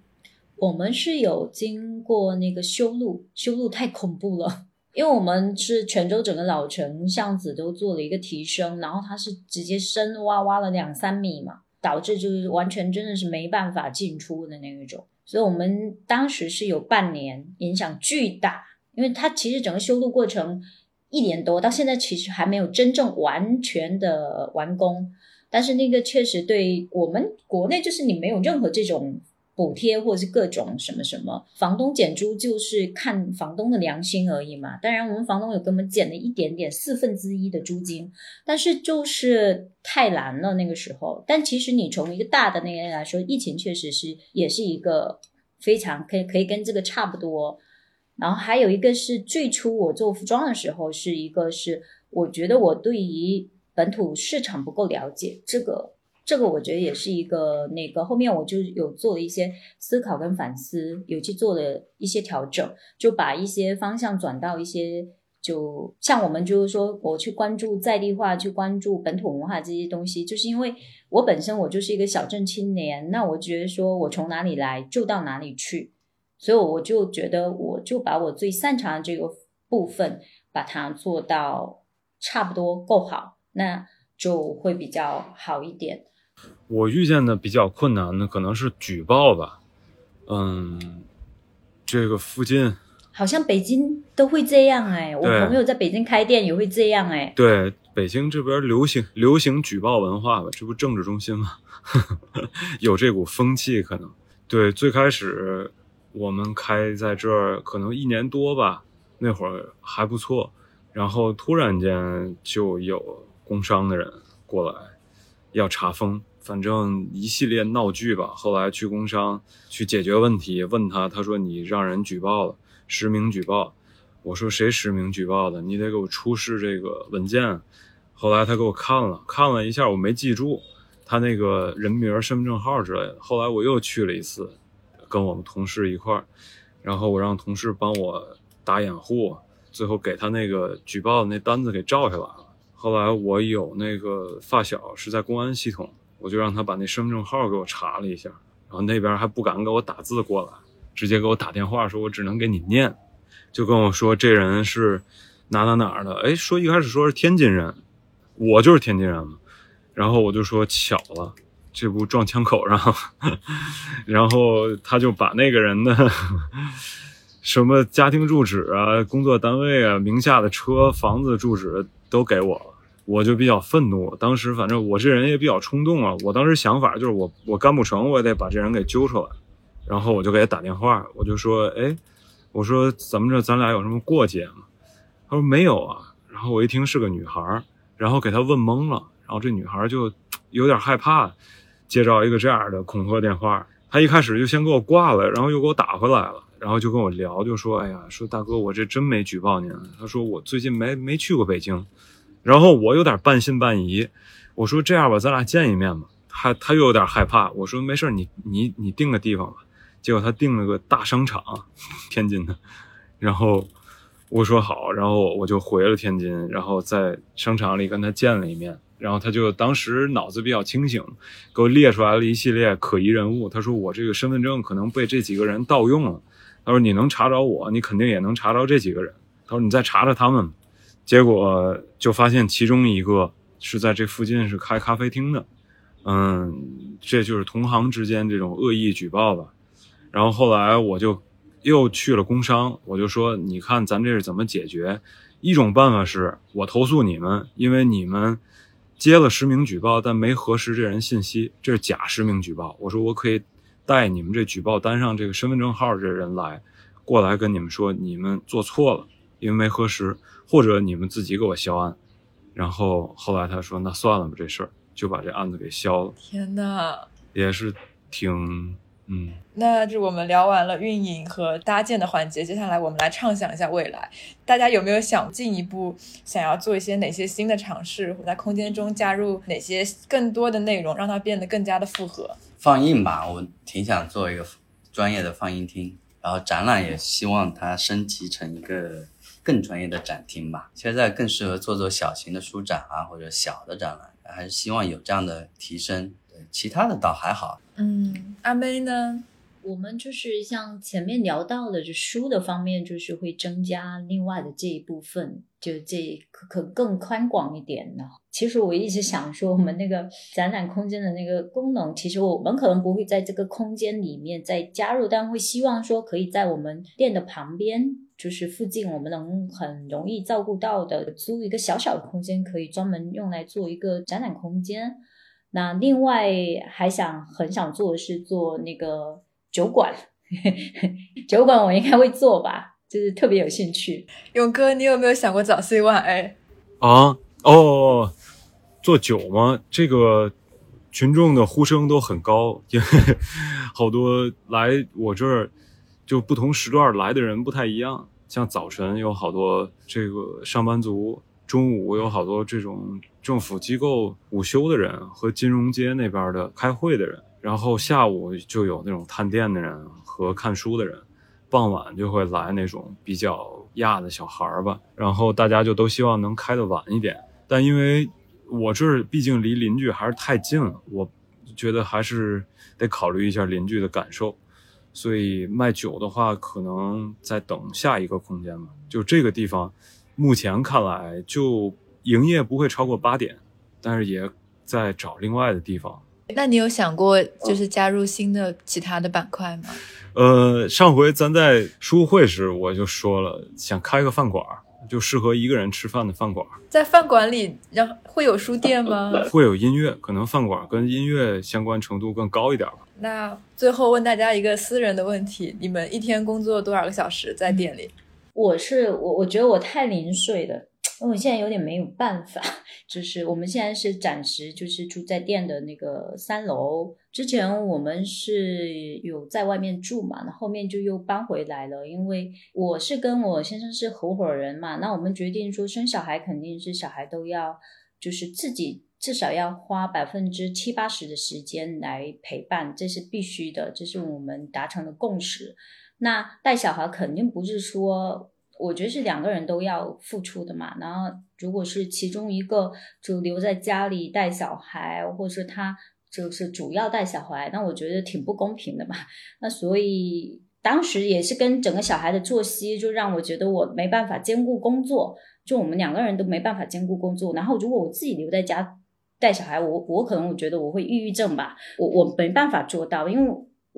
我们是有经过那个修路，修路太恐怖了，因为我们是泉州整个老城巷子都做了一个提升，然后它是直接深挖挖了两三米嘛，导致就是完全真的是没办法进出的那一种，所以我们当时是有半年影响巨大，因为它其实整个修路过程。一年多到现在，其实还没有真正完全的完工，但是那个确实对我们国内就是你没有任何这种补贴或者是各种什么什么，房东减租就是看房东的良心而已嘛。当然，我们房东有给我们减了一点点四分之一的租金，但是就是太难了那个时候。但其实你从一个大的那个来说，疫情确实是也是一个非常可以可以跟这个差不多。然后还有一个是最初我做服装的时候，是一个是我觉得我对于本土市场不够了解，这个这个我觉得也是一个那个后面我就有做了一些思考跟反思，有去做了一些调整，就把一些方向转到一些。就像我们就是说，我去关注在地化，去关注本土文化这些东西，就是因为我本身我就是一个小镇青年，那我觉得说我从哪里来就到哪里去，所以我就觉得我就把我最擅长的这个部分把它做到差不多够好，那就会比较好一点。我遇见的比较困难的可能是举报吧，嗯，这个附近。好像北京都会这样哎，我朋友在北京开店也会这样哎。对，北京这边流行流行举报文化吧，这不政治中心吗？有这股风气可能。对，最开始我们开在这儿可能一年多吧，那会儿还不错，然后突然间就有工商的人过来要查封，反正一系列闹剧吧。后来去工商去解决问题，问他，他说你让人举报了。实名举报，我说谁实名举报的？你得给我出示这个文件。后来他给我看了，看了一下，我没记住他那个人名、身份证号之类的。后来我又去了一次，跟我们同事一块儿，然后我让同事帮我打掩护，最后给他那个举报的那单子给照下来了。后来我有那个发小是在公安系统，我就让他把那身份证号给我查了一下，然后那边还不敢给我打字过来。直接给我打电话说，我只能给你念，就跟我说这人是哪哪哪的，哎，说一开始说是天津人，我就是天津人嘛，然后我就说巧了，这不撞枪口上，然后他就把那个人的什么家庭住址啊、工作单位啊、名下的车、房子住址都给我了，我就比较愤怒。当时反正我这人也比较冲动啊，我当时想法就是我我干不成，我也得把这人给揪出来。然后我就给他打电话，我就说：“哎，我说怎么着，咱俩有什么过节吗？”他说：“没有啊。”然后我一听是个女孩，然后给他问懵了，然后这女孩就有点害怕，接到一个这样的恐吓电话。她一开始就先给我挂了，然后又给我打回来了，然后就跟我聊，就说：“哎呀，说大哥，我这真没举报您。”她说：“我最近没没去过北京。”然后我有点半信半疑，我说：“这样吧，咱俩见一面吧。”她她又有点害怕，我说：“没事你你你定个地方吧。”结果她定了个大商场，天津的，然后我说好，然后我就回了天津，然后在商场里跟他见了一面，然后他就当时脑子比较清醒，给我列出来了一系列可疑人物。他说我这个身份证可能被这几个人盗用了，他说你能查着我，你肯定也能查着这几个人。他说你再查查他们，结果就发现其中一个是在这附近是开咖啡厅的，嗯，这就是同行之间这种恶意举报吧。然后后来我就又去了工商，我就说，你看咱这是怎么解决？一种办法是我投诉你们，因为你们接了实名举报，但没核实这人信息，这是假实名举报。我说我可以带你们这举报单上这个身份证号这人来，过来跟你们说，你们做错了，因为没核实，或者你们自己给我销案。然后后来他说，那算了吧，这事儿就把这案子给销了。天呐，也是挺。嗯，那就我们聊完了运营和搭建的环节，接下来我们来畅想一下未来。大家有没有想进一步想要做一些哪些新的尝试，或在空间中加入哪些更多的内容，让它变得更加的复合？放映吧，我挺想做一个专业的放映厅，然后展览也希望它升级成一个更专业的展厅吧。现在更适合做做小型的书展啊，或者小的展览，还是希望有这样的提升。其他的倒还好。嗯，阿妹呢？我们就是像前面聊到的，就书的方面，就是会增加另外的这一部分，就这可可更宽广一点呢。其实我一直想说，我们那个展览空间的那个功能，其实我们可能不会在这个空间里面再加入，但会希望说可以在我们店的旁边，就是附近，我们能很容易照顾到的，租一个小小的空间，可以专门用来做一个展览空间。那另外还想很想做的是做那个酒馆，酒馆我应该会做吧，就是特别有兴趣。勇哥，你有没有想过找 C Y A？啊哦，做酒吗？这个群众的呼声都很高，因为好多来我这儿就不同时段来的人不太一样。像早晨有好多这个上班族，中午有好多这种政府机构午休的人和金融街那边的开会的人，然后下午就有那种探店的人和看书的人，傍晚就会来那种比较亚的小孩儿吧，然后大家就都希望能开得晚一点，但因为我这儿毕竟离邻居还是太近了，我觉得还是得考虑一下邻居的感受。所以卖酒的话，可能在等下一个空间吧。就这个地方，目前看来就营业不会超过八点，但是也在找另外的地方。那你有想过就是加入新的其他的板块吗？呃，上回咱在书会时我就说了，想开个饭馆，就适合一个人吃饭的饭馆。在饭馆里，然后会有书店吗？会有音乐，可能饭馆跟音乐相关程度更高一点吧。那最后问大家一个私人的问题：你们一天工作多少个小时在店里？我是我，我觉得我太零碎了，因为我现在有点没有办法。就是我们现在是暂时就是住在店的那个三楼，之前我们是有在外面住嘛，那后面就又搬回来了。因为我是跟我先生是合伙人嘛，那我们决定说生小孩肯定是小孩都要就是自己。至少要花百分之七八十的时间来陪伴，这是必须的，这是我们达成的共识。那带小孩肯定不是说，我觉得是两个人都要付出的嘛。然后，如果是其中一个就留在家里带小孩，或者是他就是主要带小孩，那我觉得挺不公平的嘛。那所以当时也是跟整个小孩的作息，就让我觉得我没办法兼顾工作，就我们两个人都没办法兼顾工作。然后，如果我自己留在家。带小孩，我我可能我觉得我会抑郁症吧，我我没办法做到，因为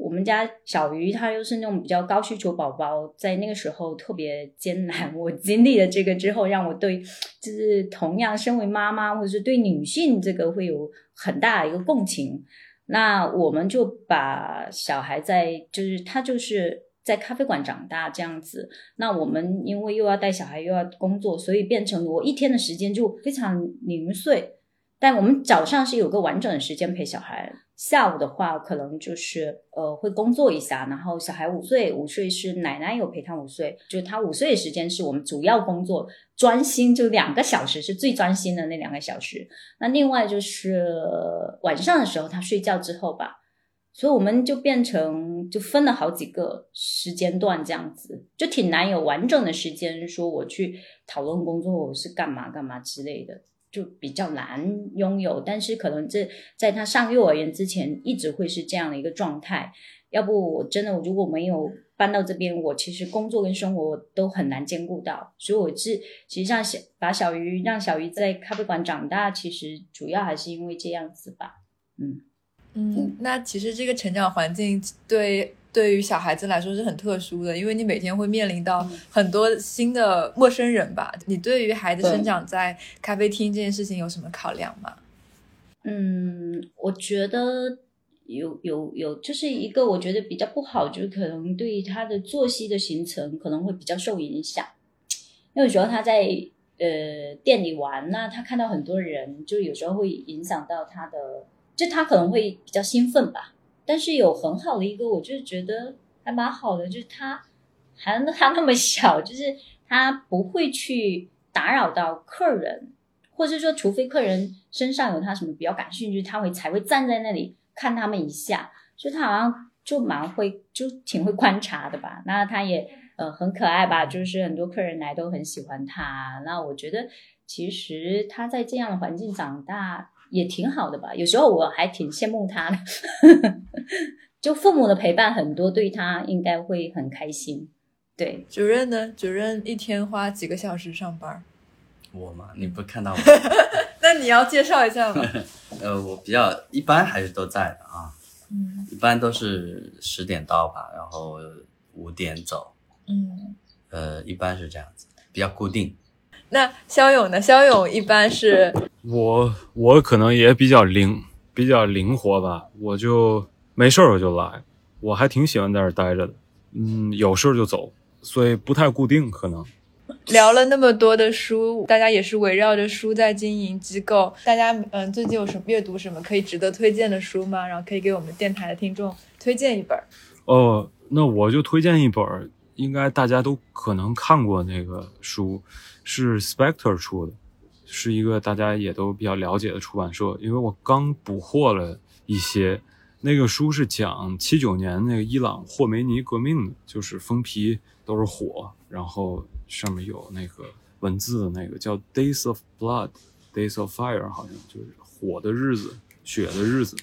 我们家小鱼他又是那种比较高需求宝宝，在那个时候特别艰难。我经历了这个之后，让我对就是同样身为妈妈或者是对女性这个会有很大的一个共情。那我们就把小孩在就是他就是在咖啡馆长大这样子。那我们因为又要带小孩又要工作，所以变成我一天的时间就非常零碎。但我们早上是有个完整的时间陪小孩，下午的话可能就是呃会工作一下，然后小孩五岁，五岁是奶奶有陪他五岁，就是他五岁的时间是我们主要工作专心，就两个小时是最专心的那两个小时。那另外就是晚上的时候他睡觉之后吧，所以我们就变成就分了好几个时间段这样子，就挺难有完整的时间说我去讨论工作我是干嘛干嘛之类的。就比较难拥有，但是可能这在他上幼儿园之前，一直会是这样的一个状态。要不我真的，如果没有搬到这边，我其实工作跟生活都很难兼顾到。所以我是其实上小把小鱼让小鱼在咖啡馆长大，其实主要还是因为这样子吧。嗯嗯，那其实这个成长环境对。对于小孩子来说是很特殊的，因为你每天会面临到很多新的陌生人吧。你对于孩子生长在咖啡厅这件事情有什么考量吗？嗯，我觉得有有有，就是一个我觉得比较不好，就是可能对他的作息的形成可能会比较受影响。因为有时候他在呃店里玩那他看到很多人，就有时候会影响到他的，就他可能会比较兴奋吧。但是有很好的一个，我就是觉得还蛮好的，就是他还他那么小，就是他不会去打扰到客人，或者说除非客人身上有他什么比较感兴趣，他会才会站在那里看他们一下，所以他好像就蛮会，就挺会观察的吧。那他也呃很可爱吧，就是很多客人来都很喜欢他。那我觉得其实他在这样的环境长大。也挺好的吧，有时候我还挺羡慕他的，就父母的陪伴很多，对他应该会很开心。对，主任呢？主任一天花几个小时上班？我嘛？你不看到我？那你要介绍一下吗？呃，我比较一般还是都在的啊，嗯，一般都是十点到吧，然后五点走，嗯，呃，一般是这样子，比较固定。那肖勇呢？肖勇一般是，我我可能也比较灵，比较灵活吧。我就没事儿我就来，我还挺喜欢在这儿待着的。嗯，有事儿就走，所以不太固定，可能。聊了那么多的书，大家也是围绕着书在经营机构。大家嗯，最近有什么阅读什么可以值得推荐的书吗？然后可以给我们电台的听众推荐一本。哦，那我就推荐一本，应该大家都可能看过那个书，是 Spectre 出的，是一个大家也都比较了解的出版社。因为我刚补货了一些，那个书是讲七九年那个伊朗霍梅尼革命的，就是封皮都是火，然后上面有那个文字的那个叫 Days of Blood，Days of Fire，好像就是火的日子，血的日子。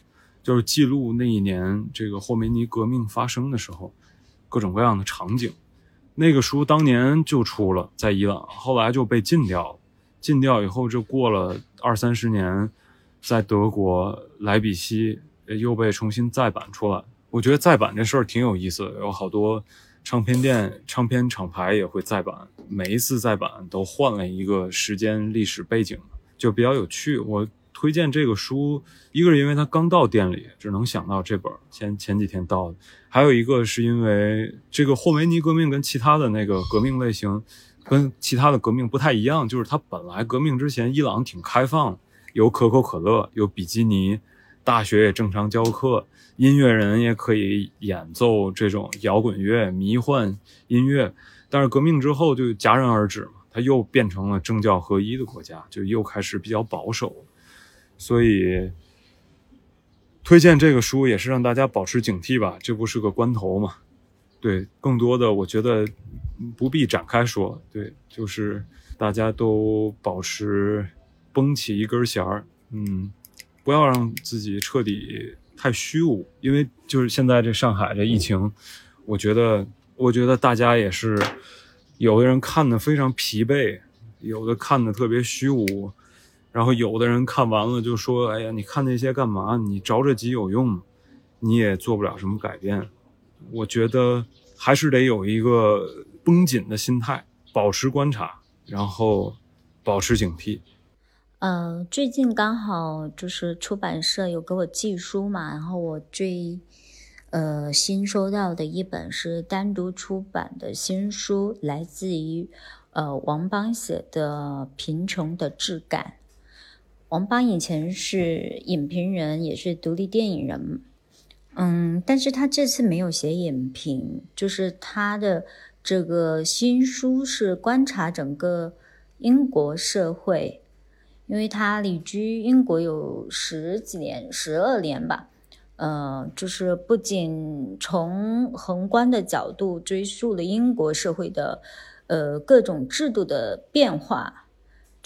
就是记录那一年这个霍梅尼革命发生的时候，各种各样的场景。那个书当年就出了，在伊朗，后来就被禁掉了。禁掉以后，就过了二三十年，在德国莱比锡又被重新再版出来。我觉得再版这事儿挺有意思的，有好多唱片店、唱片厂牌也会再版，每一次再版都换了一个时间历史背景，就比较有趣。我。推荐这个书，一个是因为它刚到店里，只能想到这本前前几天到的；还有一个是因为这个霍梅尼革命跟其他的那个革命类型，跟其他的革命不太一样，就是它本来革命之前伊朗挺开放，有可口可乐，有比基尼，大学也正常教课，音乐人也可以演奏这种摇滚乐、迷幻音乐。但是革命之后就戛然而止嘛，它又变成了政教合一的国家，就又开始比较保守。所以，推荐这个书也是让大家保持警惕吧，这不是个关头嘛。对，更多的我觉得不必展开说。对，就是大家都保持绷起一根弦儿，嗯，不要让自己彻底太虚无。因为就是现在这上海这疫情，我觉得，我觉得大家也是，有的人看的非常疲惫，有的看的特别虚无。然后有的人看完了就说：“哎呀，你看那些干嘛？你着着急有用吗？你也做不了什么改变。”我觉得还是得有一个绷紧的心态，保持观察，然后保持警惕。呃，最近刚好就是出版社有给我寄书嘛，然后我最呃新收到的一本是单独出版的新书，来自于呃王邦写的《贫穷的质感》。王邦以前是影评人，也是独立电影人，嗯，但是他这次没有写影评，就是他的这个新书是观察整个英国社会，因为他旅居英国有十几年，十二年吧，呃，就是不仅从宏观的角度追溯了英国社会的，呃，各种制度的变化。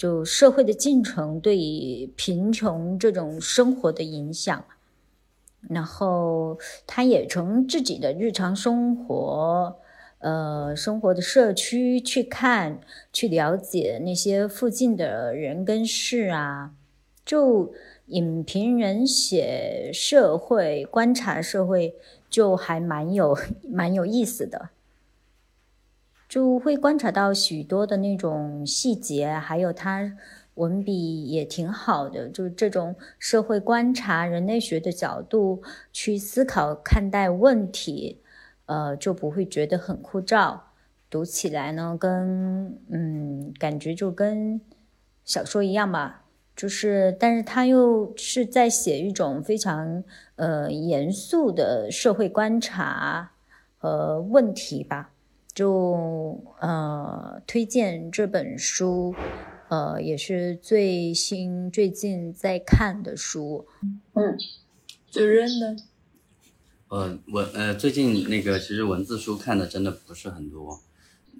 就社会的进程对贫穷这种生活的影响，然后他也从自己的日常生活，呃，生活的社区去看，去了解那些附近的人跟事啊。就影评人写社会、观察社会，就还蛮有蛮有意思的。就会观察到许多的那种细节，还有他文笔也挺好的。就是这种社会观察、人类学的角度去思考、看待问题，呃，就不会觉得很枯燥。读起来呢，跟嗯，感觉就跟小说一样吧。就是，但是他又是在写一种非常呃严肃的社会观察和问题吧。就呃推荐这本书，呃也是最新最近在看的书。嗯，主任呢？呃文呃最近那个其实文字书看的真的不是很多，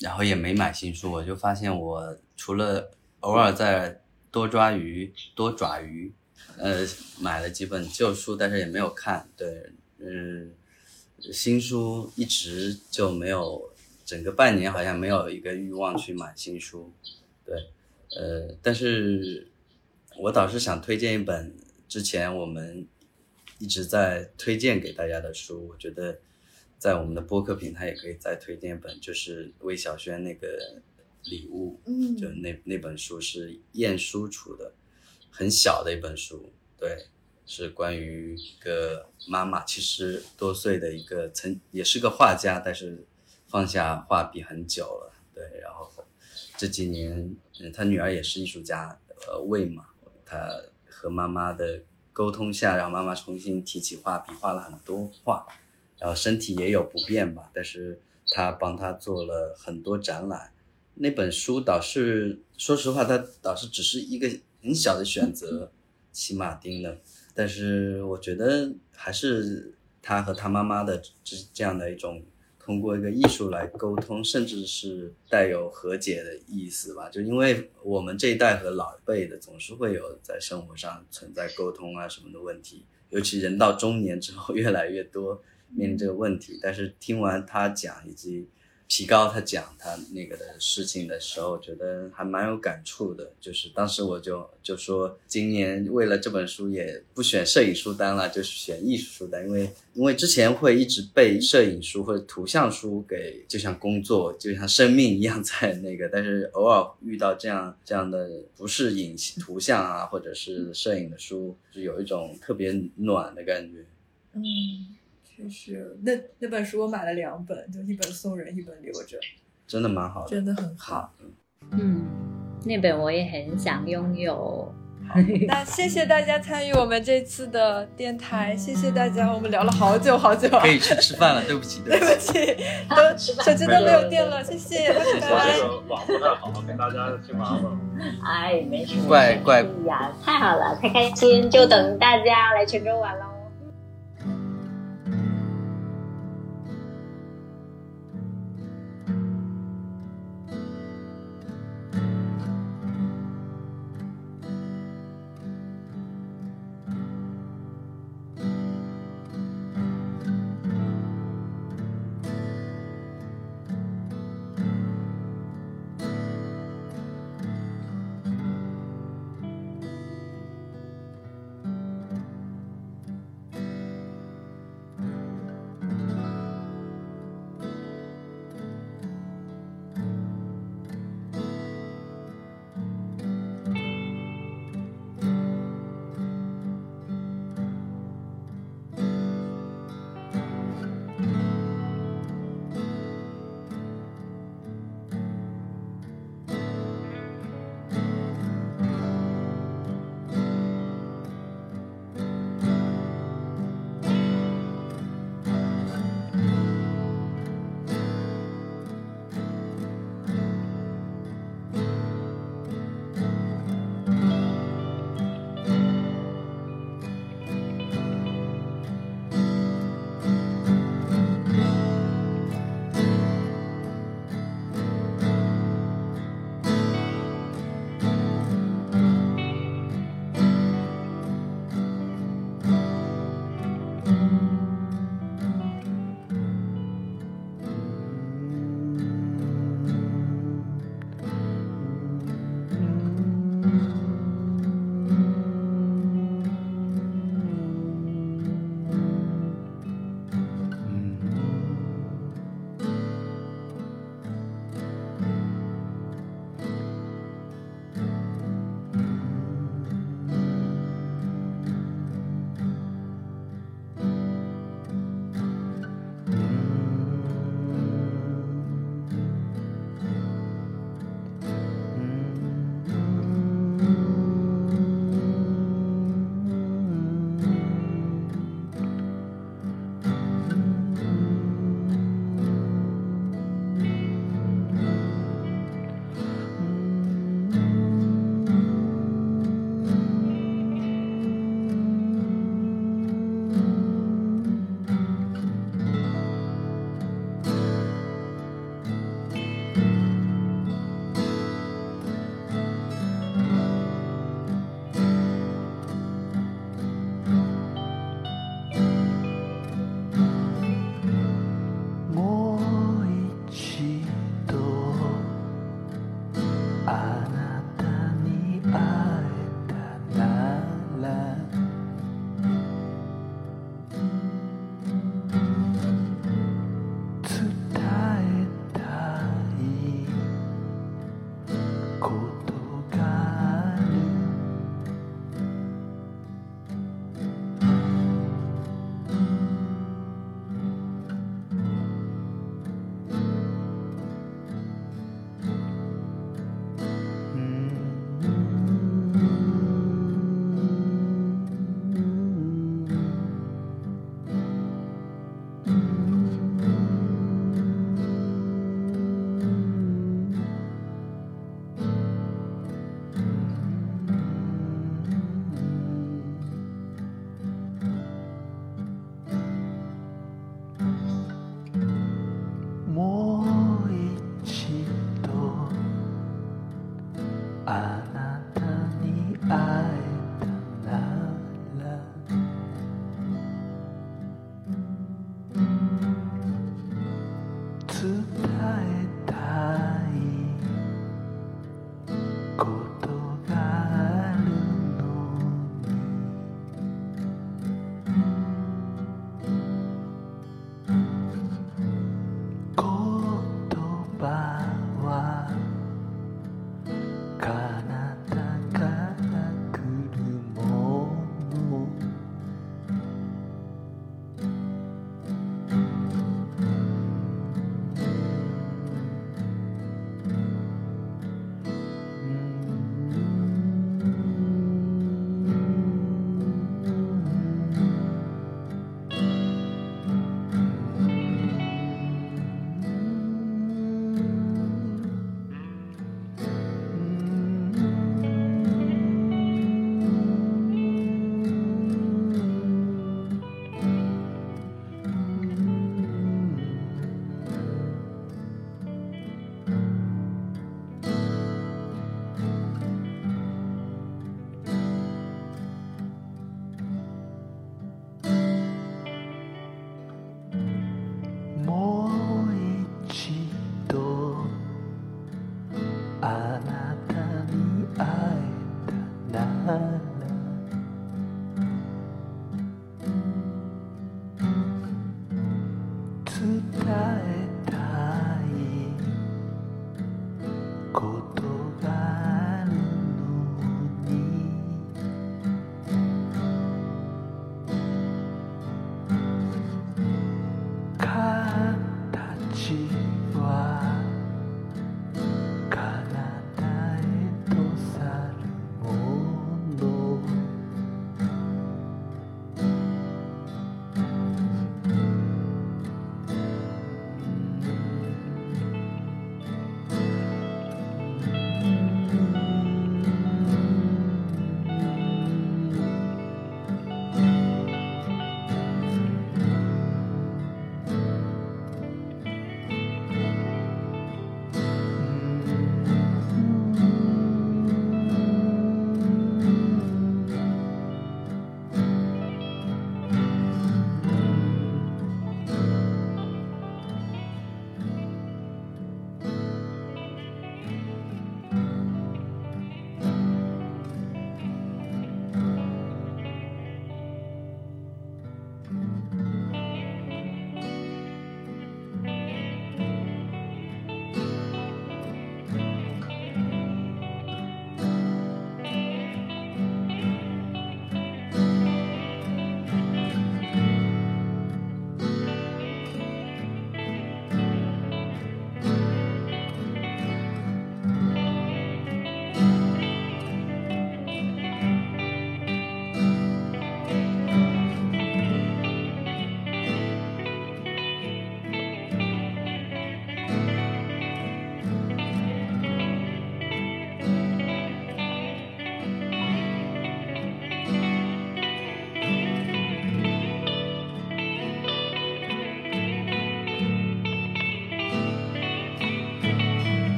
然后也没买新书，我就发现我除了偶尔在多抓鱼多爪鱼，呃买了几本旧书，但是也没有看。对，嗯，新书一直就没有。整个半年好像没有一个欲望去买新书，对，呃，但是我倒是想推荐一本之前我们一直在推荐给大家的书，我觉得在我们的播客平台也可以再推荐一本，就是魏小轩那个礼物，嗯，就那那本书是晏殊出的，很小的一本书，对，是关于一个妈妈七十多岁的一个曾也是个画家，但是。放下画笔很久了，对，然后这几年，嗯，他女儿也是艺术家，呃，魏嘛，他和妈妈的沟通下，让妈妈重新提起画笔，画了很多画，然后身体也有不便吧，但是他帮他做了很多展览。那本书倒是，说实话，他倒是只是一个很小的选择，骑马丁的，但是我觉得还是他和他妈妈的这这样的一种。通过一个艺术来沟通，甚至是带有和解的意思吧。就因为我们这一代和老一辈的总是会有在生活上存在沟通啊什么的问题，尤其人到中年之后 越来越多面临这个问题。但是听完他讲以及。提高他讲他那个的事情的时候，觉得还蛮有感触的。就是当时我就就说，今年为了这本书也不选摄影书单了，就是选艺术书单，因为因为之前会一直被摄影书或者图像书给就像工作就像生命一样在那个，但是偶尔遇到这样这样的不是影图像啊或者是摄影的书，就有一种特别暖的感觉。嗯。就是那那本书我买了两本，就一本送人，一本留着，真的蛮好的，真的很好。嗯，那本我也很想拥有。那谢谢大家参与我们这次的电台，谢谢大家，我们聊了好久好久。可以去吃饭了，对不起，对不起，都手机都没有电了，谢谢，拜拜。网不太好，跟大家添麻烦。哎，没事。怪怪呀，太好了，太开心，就等大家来泉州玩喽。